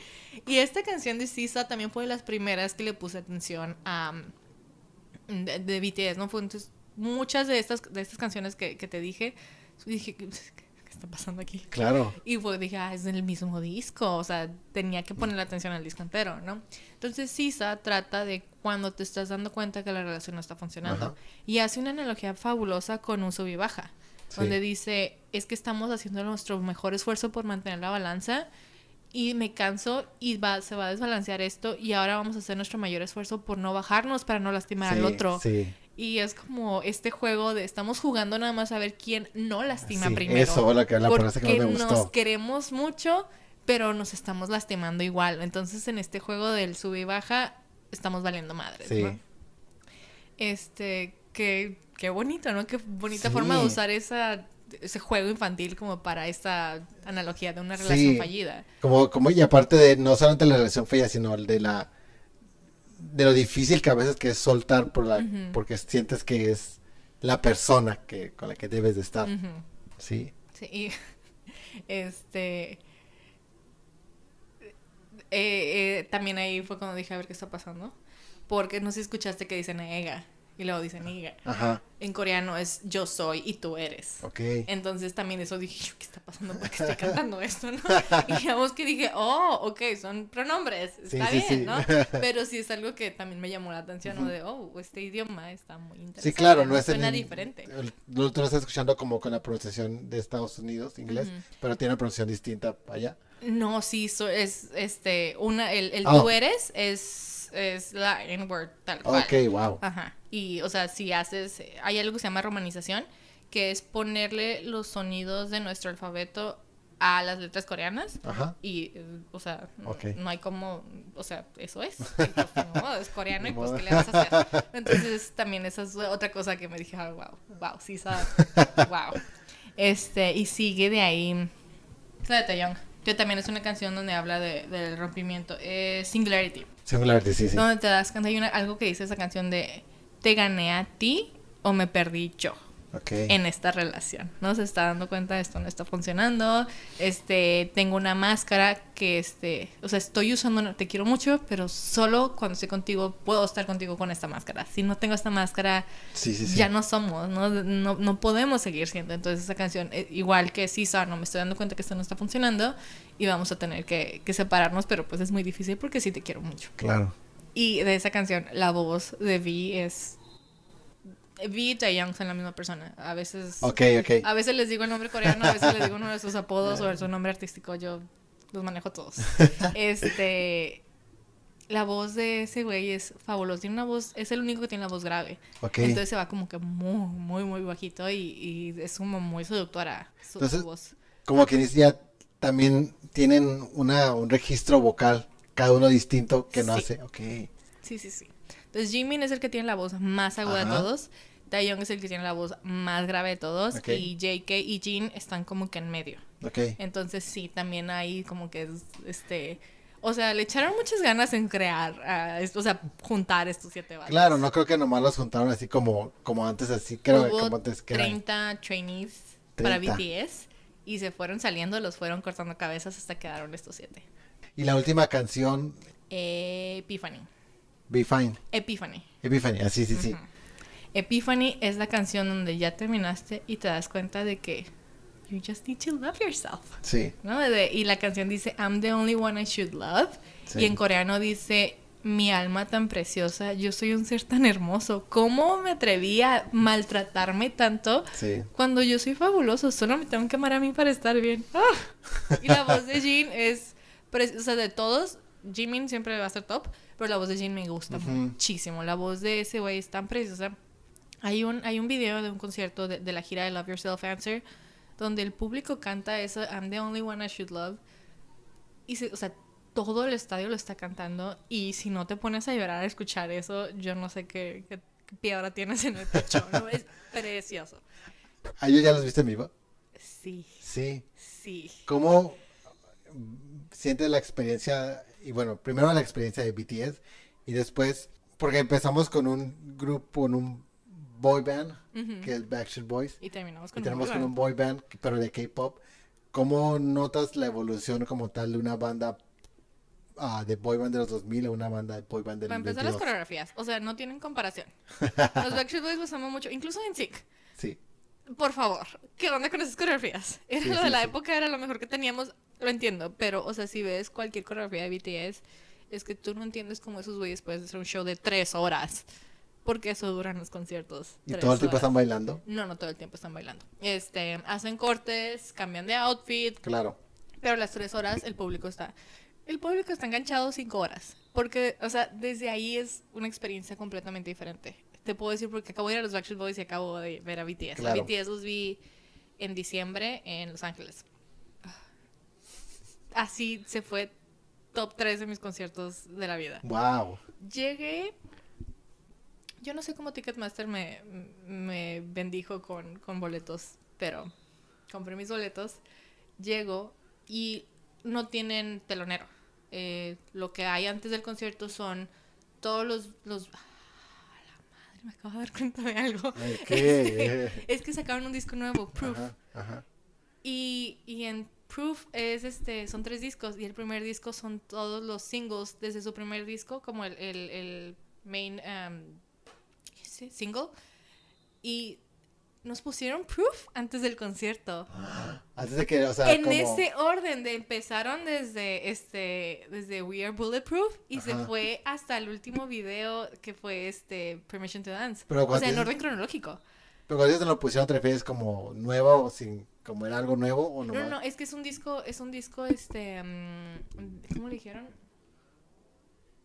Y esta canción de Sisa también fue de las primeras que le puse atención a, de, de BTS, ¿no? Fue entonces, muchas de estas, de estas canciones que, que te dije, dije, ¿qué está pasando aquí? Claro. Y pues dije, ah, es del mismo disco, o sea, tenía que poner la atención al disco entero, ¿no? Entonces Sisa trata de cuando te estás dando cuenta que la relación no está funcionando. Ajá. Y hace una analogía fabulosa con un sub y baja, Sí. donde dice, es que estamos haciendo nuestro mejor esfuerzo por mantener la balanza y me canso y va, se va a desbalancear esto y ahora vamos a hacer nuestro mayor esfuerzo por no bajarnos para no lastimar al otro. Sí. Y es como este juego de estamos jugando nada más a ver quién no lastima Sí, primero. eso, la que- la frase que porque me gustó. nos queremos mucho, pero nos estamos lastimando igual. Entonces en este juego del sube y baja estamos valiendo madres, Sí. ¿no? Este, qué, qué bonito, ¿no? Qué bonita Sí. forma de usar esa, ese juego infantil como para esta analogía de una relación Sí. fallida. Como, como, y aparte de no solamente la relación fea, sino el de la de lo difícil que a veces que es soltar por la, porque sientes que es la persona que con la que debes de estar. Sí. Sí, y, este. eh, eh, también ahí fue cuando dije a ver qué está pasando. Porque no sé si escuchaste que dicen ega y luego dicen iga. Ajá. En coreano es yo soy y tú eres. Ok. Entonces también eso dije, ¿qué está pasando? ¿Por qué estoy cantando esto? ¿no? Y digamos que dije, oh, ok, son pronombres, está sí, bien, sí. ¿no? Pero sí es algo que también me llamó la atención, ¿no? De, oh, este idioma está muy interesante. Sí, claro, no es en Suena diferente. tú lo estás escuchando como con la pronunciación de Estados Unidos, inglés, pero tiene una pronunciación distinta allá. No, sí, so- es este, una, el, el Oh. tú eres es, es la N-word tal cual. Ok, wow. Ajá. Y, o sea, si haces, hay algo que se llama romanización, que es ponerle los sonidos de nuestro alfabeto a las letras coreanas. Ajá. Y, o sea, no hay como, o sea, eso es. Es coreano y pues. ¿qué le vas a hacer? Entonces, también esa es otra cosa que me dije, ah, wow, wow, sí, sabe, wow. Este, y sigue de ahí, la de Taeyong, que también es una canción donde habla de, del rompimiento, es Singularity, Singularity, sí, sí. donde te das cuenta, hay una, algo que dice esa canción de, te gané a ti o me perdí yo Ok. en esta relación, ¿no? Se está dando cuenta de esto no está funcionando, este, tengo una máscara que, este, o sea, estoy usando, te quiero mucho, pero solo cuando estoy contigo puedo estar contigo con esta máscara. Si no tengo esta máscara, Sí, sí, sí. ya no somos, ¿no? No, no podemos seguir siendo. Entonces esa canción, eh, igual que Cisa, no me estoy dando cuenta que esto no está funcionando y vamos a tener que, que separarnos, pero pues es muy difícil porque sí te quiero mucho. Claro. Y de esa canción, la voz de Vi es... Vi y Taeyong son la misma persona. A veces... A veces les digo el nombre coreano, a veces les digo uno de sus apodos o su nombre artístico. Yo los manejo todos. Este. La voz de ese güey es fabulosa. Tiene una voz, es el único que tiene la voz grave. Entonces se va como que muy, muy, muy bajito y, y es como muy seductora su, voz. Como que dice, ya también tienen una, un registro vocal, cada uno distinto que no Sí. hace. Ok. Sí, sí, sí. Entonces Jimin es el que tiene la voz más aguda Ajá. de todos. Taeyong es el que tiene la voz más grave de todos. Ok. Y JK y Jin están como que en medio. Ok. Entonces sí, también hay como que es, este, o sea, le echaron muchas ganas en crear, o sea, juntar estos siete bandas. Claro, no creo que nomás los juntaron así como, como antes, así creo Hubo como antes que era. 30 trainees para 30. BTS y se fueron saliendo, los fueron cortando cabezas hasta quedaron estos siete. Y la última canción, Epiphany. Be Fine. Epiphany. Epiphany, así, sí, sí. Ujú. Epiphany es la canción donde ya terminaste y te das cuenta de que you just need to love yourself. Sí. ¿no? De- y la canción dice, I'm the only one I should love. Sí. Y en coreano dice, mi alma tan preciosa, yo soy un ser tan hermoso. ¿Cómo me atreví a maltratarme tanto Sí. cuando yo soy fabuloso? Solo me tengo que amar a mí para estar bien. ¡Ah! Y la voz de Jin es, pre- o sea, de todos, Jimin siempre va a ser top, pero la voz de Jin me gusta muchísimo. La voz de ese güey es tan preciosa. Hay un, hay un video de un concierto de, de la gira de Love Yourself Answer donde el público canta eso, I'm the only one I should love. Y, se- o sea, todo el estadio lo está cantando. Y si no te pones a llorar a escuchar eso, yo no sé qué, qué piedra tienes en el pecho. ¿no? Es precioso. ¿A ellos ya los viste en vivo? Sí, Sí. sí. ¿Cómo sientes la experiencia? Y bueno, primero la experiencia de BTS y después Porque empezamos con un grupo, con un boy band, Ujú. que es Backstreet Boys. Y terminamos Y con tenemos un con un boy band, pero de K-pop. ¿Cómo notas la evolución como tal de una banda ah, de boy band de los 2000 a una banda de boy band del Para empezar, las 22? coreografías. O sea, no tienen comparación. Los Backstreet Boys los amo mucho. Incluso en Sync. Sí, Por favor, ¿qué onda con esas coreografías? Era Sí, lo sí, de la sí. época, era lo mejor que teníamos, lo entiendo, pero, o sea, si ves cualquier coreografía de BTS, es que tú no entiendes cómo esos güeyes pueden hacer un show de tres horas, porque eso duran los conciertos. y tres todo el tiempo horas. están bailando. No, no todo el tiempo están bailando. Este, hacen cortes, cambian de outfit, Claro. pero las tres horas el público está... El público está enganchado cinco horas, porque, o sea, desde ahí es una experiencia completamente diferente. Te puedo decir porque acabo de ir a los Backstreet Boys y acabo de ver a BTS. Claro. A BTS los vi en diciembre en Los Ángeles. Así se fue top 3 de mis conciertos de la vida. Wow. Llegué. Yo no sé cómo Ticketmaster me, me bendijo con, con boletos, pero compré mis boletos. Llego y no tienen telonero. Eh, lo que hay antes del concierto son todos los. los... ¡Ah, la madre! Me acabo de dar cuenta de algo. ¿Qué? Es que sacaron un disco nuevo, Proof. Ajá, ajá. Y, y en Proof es este, son tres discos y el primer disco son todos los singles desde su primer disco, como el, el, el main um, sí, single. Y nos pusieron Proof antes del concierto. Antes de que, o sea, en como... ese orden de empezaron desde este desde We Are Bulletproof y se fue hasta el último video que fue este Permission to Dance. Pero o sea, en orden cronológico. Pero cuando ellos te lo pusieron, ¿te refieres como nuevo o sin, como era algo nuevo o no? No, no, es que es un disco, es un disco, este, mm, ¿cómo le dijeron?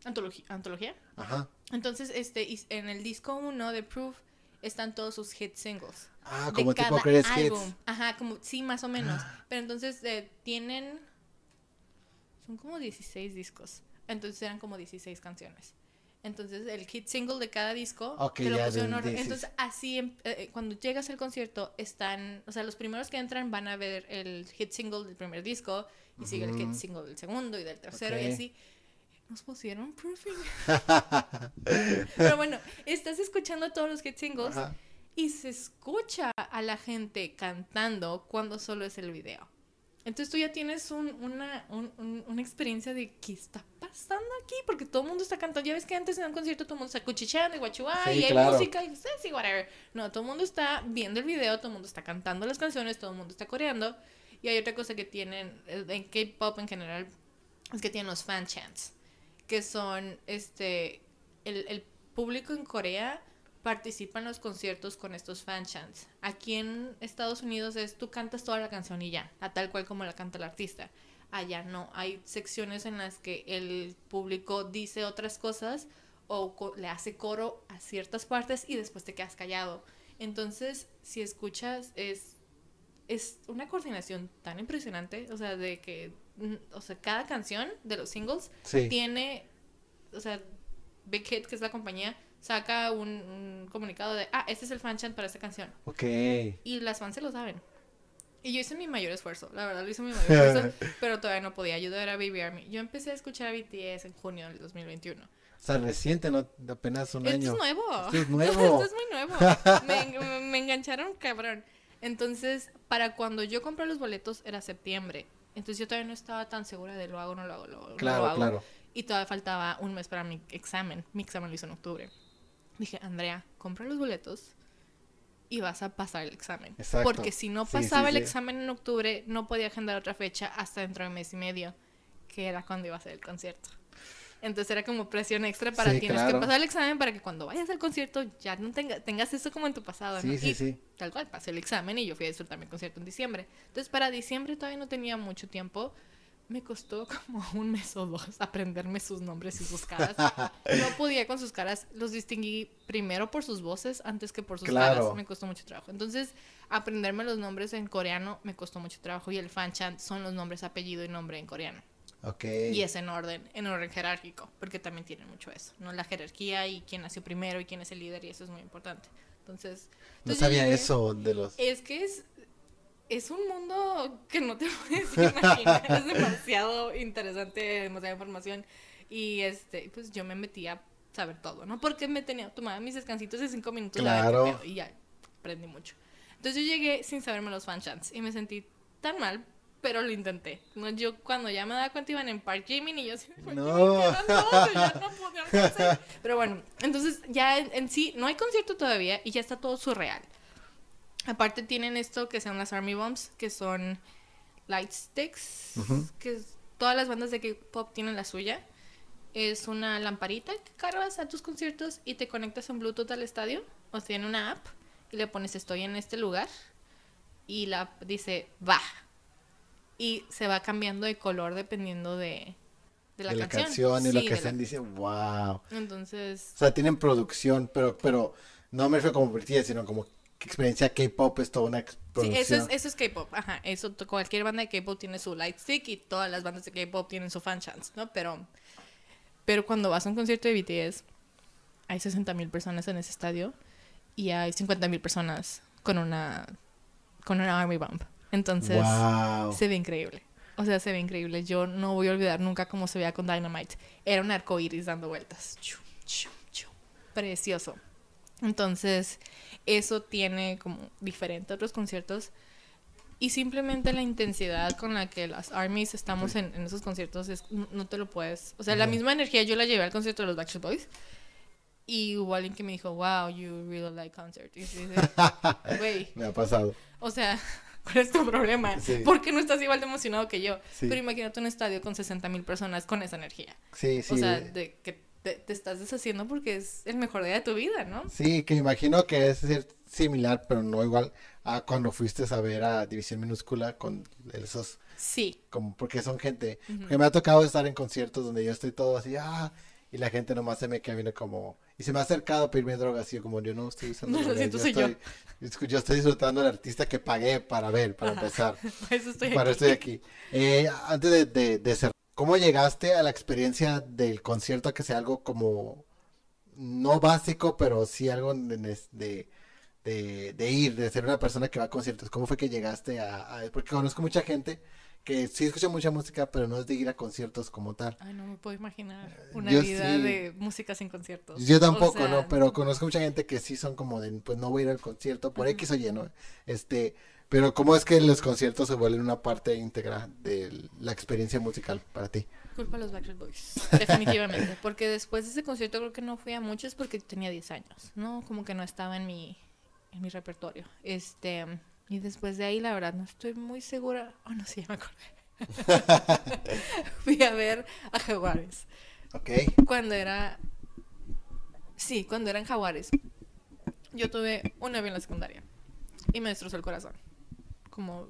Antología, antología. Ajá. Entonces, este, en el disco 1 de Proof están todos sus hit singles. Ah, de como tipo cada Greatest álbum. Hits. Ajá, como, sí, más o menos. Pero entonces eh, tienen, son como 16 discos. Entonces eran como 16 canciones. Entonces el hit single de cada disco Ok, te lo pusieron en Entonces así, em- eh, eh, cuando llegas al concierto, están, o sea, los primeros que entran van a ver el hit single del primer disco y sigue el hit single del segundo y del tercero y así. Nos pusieron proofing. Pero bueno, estás escuchando todos los hit singles Ajá. y se escucha a la gente cantando cuando solo es el video. Entonces tú ya tienes un- una, un- un- una experiencia de qué está pasando aquí, porque todo el mundo está cantando. Ya ves que antes en un concierto todo el mundo está cuchicheando y guachuá Sí, y hay claro. música y sí, whatever. No, todo el mundo está viendo el video, todo el mundo está cantando las canciones, todo el mundo está coreando. Y hay otra cosa que tienen eh, en K-pop en general, es que tienen los fan chants, que son este el, el público en Corea participa en los conciertos con estos fan chants. Aquí en Estados Unidos es tú cantas toda la canción y ya, a tal cual como la canta el artista. Allá no, hay secciones en las que el público dice otras cosas o le hace coro a ciertas partes y después te quedas callado. Entonces, si escuchas, es, es una coordinación tan impresionante, o sea, de que, o sea, cada canción de los singles Sí. tiene, o sea, Big Hit, que es la compañía, saca un, un comunicado de, ah, este es el fan chant para esta canción. Ok. Y las fans se lo saben. Y yo hice mi mayor esfuerzo, la verdad, lo hice mi mayor esfuerzo, pero todavía no podía ayudar a Baby Army. Yo empecé a escuchar a BTS en junio del 2021. O sea, reciente, ¿no? Apenas un Esto año. es nuevo. Esto es nuevo. Esto es muy nuevo. Me, me- engancharon cabrón. Entonces, para cuando yo compré los boletos era septiembre. Entonces yo todavía no estaba tan segura de lo hago o no lo hago. lo- no Claro, lo hago. claro. Y todavía faltaba un mes para mi examen. Mi examen lo hice en octubre. Dije, Andrea, compra los boletos y vas a pasar el examen. Exacto. Porque si no pasaba sí, el sí. examen en octubre, no podía agendar otra fecha hasta dentro de mes y medio, que era cuando iba a ser el concierto. Entonces era como presión extra para tienes claro. que pasar el examen para que cuando vayas al concierto ya no tenga- tengas eso como en tu pasado. ¿no? Y sí. Tal cual, pasé el examen y yo fui a disfrutar mi concierto en diciembre. Entonces para diciembre todavía no tenía mucho tiempo. Me costó como un mes o dos aprenderme sus nombres y sus caras. No podía con sus caras, los distinguí primero por sus voces antes que por sus Claro. caras. Me costó mucho trabajo. Entonces, aprenderme los nombres en coreano me costó mucho trabajo y el fan chant son los nombres, apellido y nombre en coreano. Ok. Y es en orden, en orden jerárquico, porque también tienen mucho eso, ¿no? La jerarquía y quién nació primero y quién es el líder y eso es muy importante. Entonces, No entonces sabía eso de los... es que es, es un mundo que no te puedes imaginar. es demasiado interesante, demasiada información. Y este, pues yo me metí a saber todo, ¿no? Porque me tenía tomaba mis descansitos de cinco minutos Claro. y ya aprendí mucho. Entonces yo llegué sin saberme los fan chants y me sentí tan mal, pero lo intenté. No, yo cuando ya me daba cuenta iban en Park Jimin y yo así, "¿Por qué me No. ya no podía alcanzar". Pero bueno, entonces ya en, en sí no hay concierto todavía y ya está todo surreal. Aparte tienen esto que son las Army Bombs, que son light sticks, que todas las bandas de K-pop tienen la suya. Es una lamparita que cargas a tus conciertos y te conectas en Bluetooth al estadio, o sea, en una app, y le pones estoy en este lugar, y la app dice va. Y se va cambiando de color dependiendo de, de la de la canción. canción y lo que la- dicen, wow. Entonces, O sea, tienen producción, pero, pero no me refiero como BTS, sino como experiencia K-pop es toda una ex- Sí, producción. eso es, eso es K-pop, ajá. Eso, cualquier banda de K-pop tiene su light stick y todas las bandas de K-pop tienen su fan chance, ¿no? Pero, pero cuando vas a un concierto de BTS, hay 60 mil personas en ese estadio y hay 50 mil personas con una, con una Army Bomb. Entonces, wow. se ve increíble. O sea, se ve increíble. Yo no voy a olvidar nunca cómo se veía con Dynamite. Era un arco iris dando vueltas. Precioso. Entonces, eso tiene como diferente a otros conciertos. Y simplemente la intensidad con la que las armies estamos en, en esos conciertos es, no, te lo puedes. O sea, la misma energía yo la llevé al concierto de los Backstreet Boys. Y hubo alguien que me dijo, wow, you really like concert. Y yo dije, güey, Me ha pasado. o sea, ¿cuál es tu problema? Sí. ¿Por qué no estás igual de emocionado que yo? Sí. Pero imagínate un estadio con 60 mil personas con esa energía. Sí, sí. O sea, de que te, te estás deshaciendo porque es el mejor día de tu vida, ¿no? Sí, que imagino que es similar, pero no igual a cuando fuiste a ver a División Minúscula con esos, Sí. como, porque son gente, porque me ha tocado estar en conciertos donde yo estoy todo así, ah, y la gente nomás se me queda viendo como, y se me ha acercado a pedirme drogas, y yo como, yo no estoy usando No, drogas, soy yo. estoy, yo estoy disfrutando del artista que pagué para ver, para empezar. Por eso estoy Para aquí. estoy aquí. Eh, antes de, de, de cerrar, ¿cómo llegaste a la experiencia del concierto a que sea algo como, no básico, pero sí algo de, de, de- de ir, de ser una persona que va a conciertos? ¿Cómo fue que llegaste a, a- Porque conozco mucha gente que sí escucha mucha música, pero no es de ir a conciertos como tal. Ay, no me puedo imaginar una Yo vida sí. de música sin conciertos. Yo O tampoco, sea, ¿no? Pero conozco mucha gente que sí son como de, pues no voy a ir al concierto por Ujú. X o Y, ¿no? Este, pero ¿cómo es que los conciertos se vuelven una parte íntegra de la experiencia musical para ti? Culpa a los Backstreet Boys, definitivamente. Porque después de ese concierto creo que no fui a muchos porque tenía 10 años, ¿no? Como que no estaba en mi, en mi repertorio. Este, y después de ahí, la verdad, no estoy muy segura. Oh, no, sí, ya me acordé. fui a ver a Jaguares. Ok. Cuando era... Sí, cuando eran Jaguares. Yo tuve un novio en la secundaria y me destrozó el corazón. Como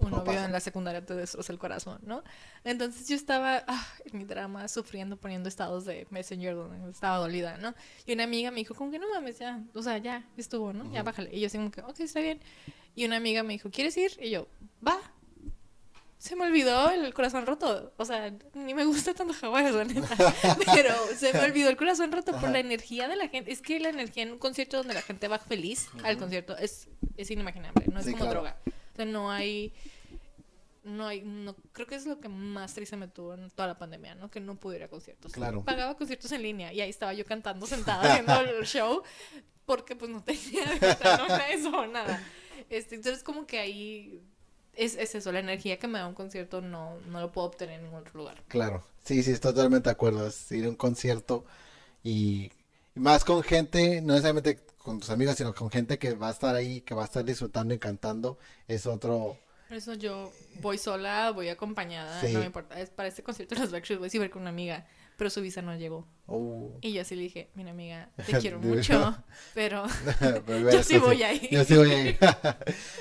un novio pasa. en la secundaria te destroza el corazón, ¿no? Entonces yo estaba ah, en mi drama, sufriendo, poniendo estados de Messenger donde estaba dolida, ¿no? Y una amiga me dijo, como que no mames, ya, o sea, ya estuvo, ¿no? Ya bájale. Y yo así como que, ok, está bien. Y una amiga me dijo, ¿quieres ir? Y yo, va. Se me olvidó el corazón roto. O sea, ni me gusta tanto Hawái, la neta. Pero se me olvidó el corazón roto por Ajá. la energía de la gente. Es que la energía en un concierto donde la gente va feliz al concierto es, es inimaginable. No es Sí, como claro. droga. O sea, no hay. No hay. No, creo que es lo que más triste me tuvo en toda la pandemia, ¿no? Que no pude ir a conciertos. Claro. Pagaba conciertos en línea y ahí estaba yo cantando sentada viendo el show porque pues no tenía o sea, no era eso o nada. Este, entonces como que ahí es, es eso, la energía que me da un concierto no, no lo puedo obtener en ningún otro lugar. Claro, sí, sí, estoy totalmente de acuerdo. Es ir a un concierto y, y más con gente, no necesariamente con tus amigos, sino con gente que va a estar ahí, que va a estar disfrutando y cantando, es otro. Por eso yo voy sola, voy acompañada, Sí. no me importa. Es para este concierto de los Backstreet Boys iba a ir con una amiga, pero su visa no llegó. Oh. Y yo sí le dije, mira amiga, te quiero mucho, pero Pero yo sí voy ahí. Yo sí voy ahí.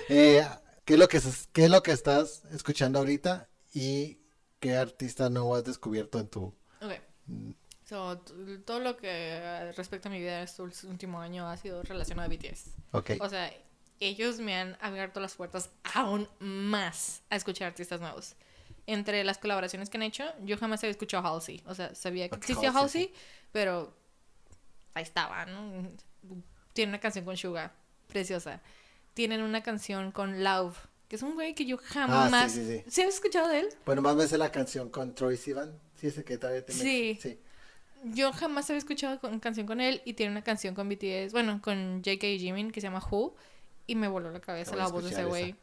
Eh, ¿qué, es lo que, ¿Qué es lo que estás escuchando ahorita y qué artista nuevo has descubierto en tu... Ok. So, todo lo que eh, respecta a mi vida este ul- último año ha sido relacionado a BTS. Ok, O sea, ellos me han abierto las puertas aún más a escuchar artistas nuevos. Entre las colaboraciones que han hecho, yo jamás había escuchado a Halsey. O sea, sabía que existía Halsey, Halsey, pero ahí estaba, ¿no? Tiene una canción con Suga, preciosa. Tienen una canción con Love, que es un güey que yo jamás... Ah, sí, sí, sí. ¿Sí has escuchado de él? Bueno, más veces la canción con Troy Sivan. Sí, ese que todavía te Sí. Sí. yo jamás había escuchado una canción con él y tiene una canción con BTS, bueno, con J.K. Jimin que se llama Who y me voló la cabeza la voz de ese güey.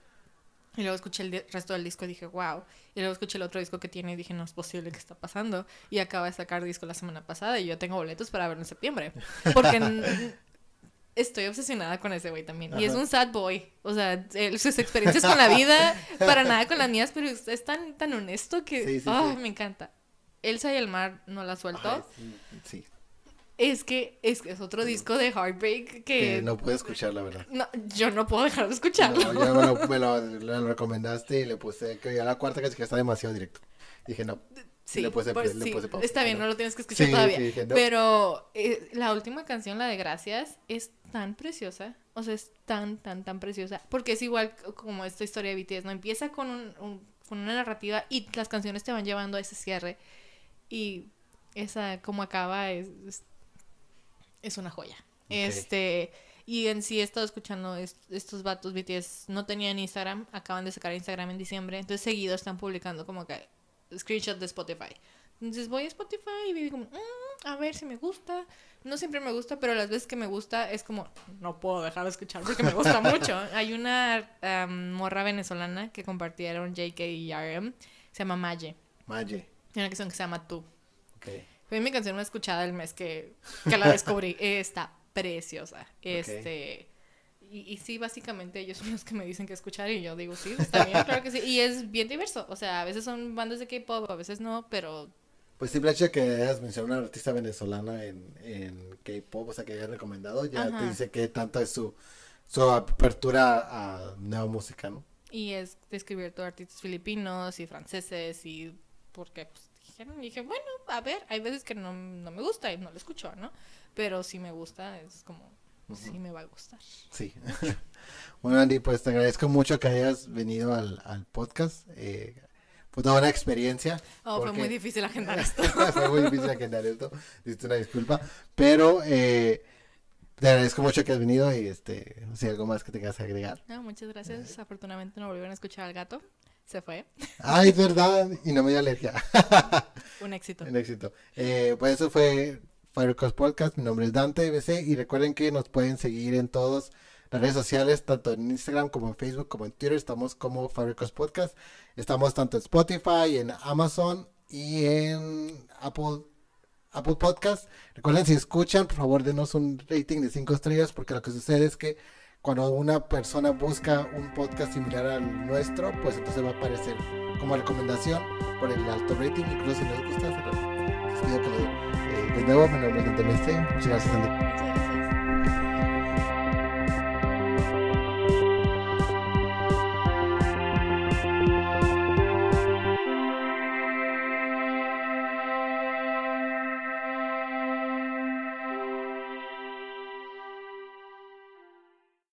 Y luego escuché el resto del disco y dije, wow. Y luego escuché el otro disco que tiene y dije, no es posible que está pasando. Y acaba de sacar disco la semana pasada y yo tengo boletos para verlo en septiembre. Porque estoy obsesionada con ese güey también. Y es un sad boy. O sea, él- sus experiencias con la vida, para nada con las mías, pero es, tan, tan honesto que Sí, sí, ah, sí. me encanta. Elsa y el mar no la suelto. Sí, Es que es, es otro disco de Heartbreak que, que no pude escuchar, la verdad. no, yo no puedo dejar de escucharlo. No, yo me lo, me lo- lo recomendaste y le puse que ya la cuarta que que está demasiado directo. Dije, no. Sí, pues, sí, está bien, no. lo tienes que escuchar Sí, todavía. sí, dije, no. Pero eh, la última canción, la de Gracias, es tan preciosa. O sea, es tan, tan, tan preciosa. Porque es igual como esta historia de BTS, ¿no? Empieza con, un- un- con una narrativa y las canciones te van llevando a ese cierre. Y esa, como acaba, es, es, es una joya. Este. Y en sí he estado escuchando est- estos vatos BTS. No tenían Instagram, acaban de sacar Instagram en diciembre. Entonces seguido están publicando como que screenshot de Spotify. Entonces voy a Spotify y digo, "Mm, a ver si me gusta. No siempre me gusta, pero las veces que me gusta es como, no puedo dejar de escuchar porque me gusta mucho. Hay una am, morra venezolana que compartieron JK y RM, se llama Maye. Maye. Tiene una canción que se llama Tú. Ok. Fue mi canción más escuchada el mes que, que la descubrí. Está preciosa. Este. Y, y sí, básicamente ellos son los que me dicen que escuchar y yo digo, sí, está bien, claro que sí. Y es bien diverso. O sea, a veces son bandas de K-pop, a veces no, pero Pues hecho que hayas mencionado una artista venezolana en, en K-pop, o sea, que hayas recomendado, ya te dice que tanto es su, su apertura a nueva música, ¿no? Y es descubierto artistas filipinos y franceses y porque pues dijeron, y dije, bueno, a ver, hay veces que no, no me gusta y no lo escucho, ¿no? Pero si me gusta, es como, sí me va a gustar. Sí. bueno, Andy, pues te agradezco mucho que hayas venido al, al podcast. Eh, fue una buena experiencia. Oh, fue muy difícil agendar esto. fue muy difícil agendar esto. Diste una disculpa. Pero eh, te agradezco mucho que has venido y este, si hay algo más que tengas que agregar. No, muchas gracias. Afortunadamente no volvieron a escuchar al gato. Se fue. Ay, es verdad. Y no me dio alergia. Un éxito. Un éxito. Eh, pues eso fue Firecross Podcast. Mi nombre es Dante BC y recuerden que nos pueden seguir en todas las redes sociales, tanto en Instagram como en Facebook como en Twitter. Estamos como Firecross Podcast. Estamos tanto en Spotify, en Amazon y en Apple. Apple Podcast. Recuerden, si escuchan, por favor, denos un rating de 5 estrellas, porque lo que sucede es que cuando una persona busca un podcast similar al nuestro, pues entonces va a aparecer como recomendación por el alto rating. Incluso si les gusta, se los pido que lo den. De nuevo, mi nombre es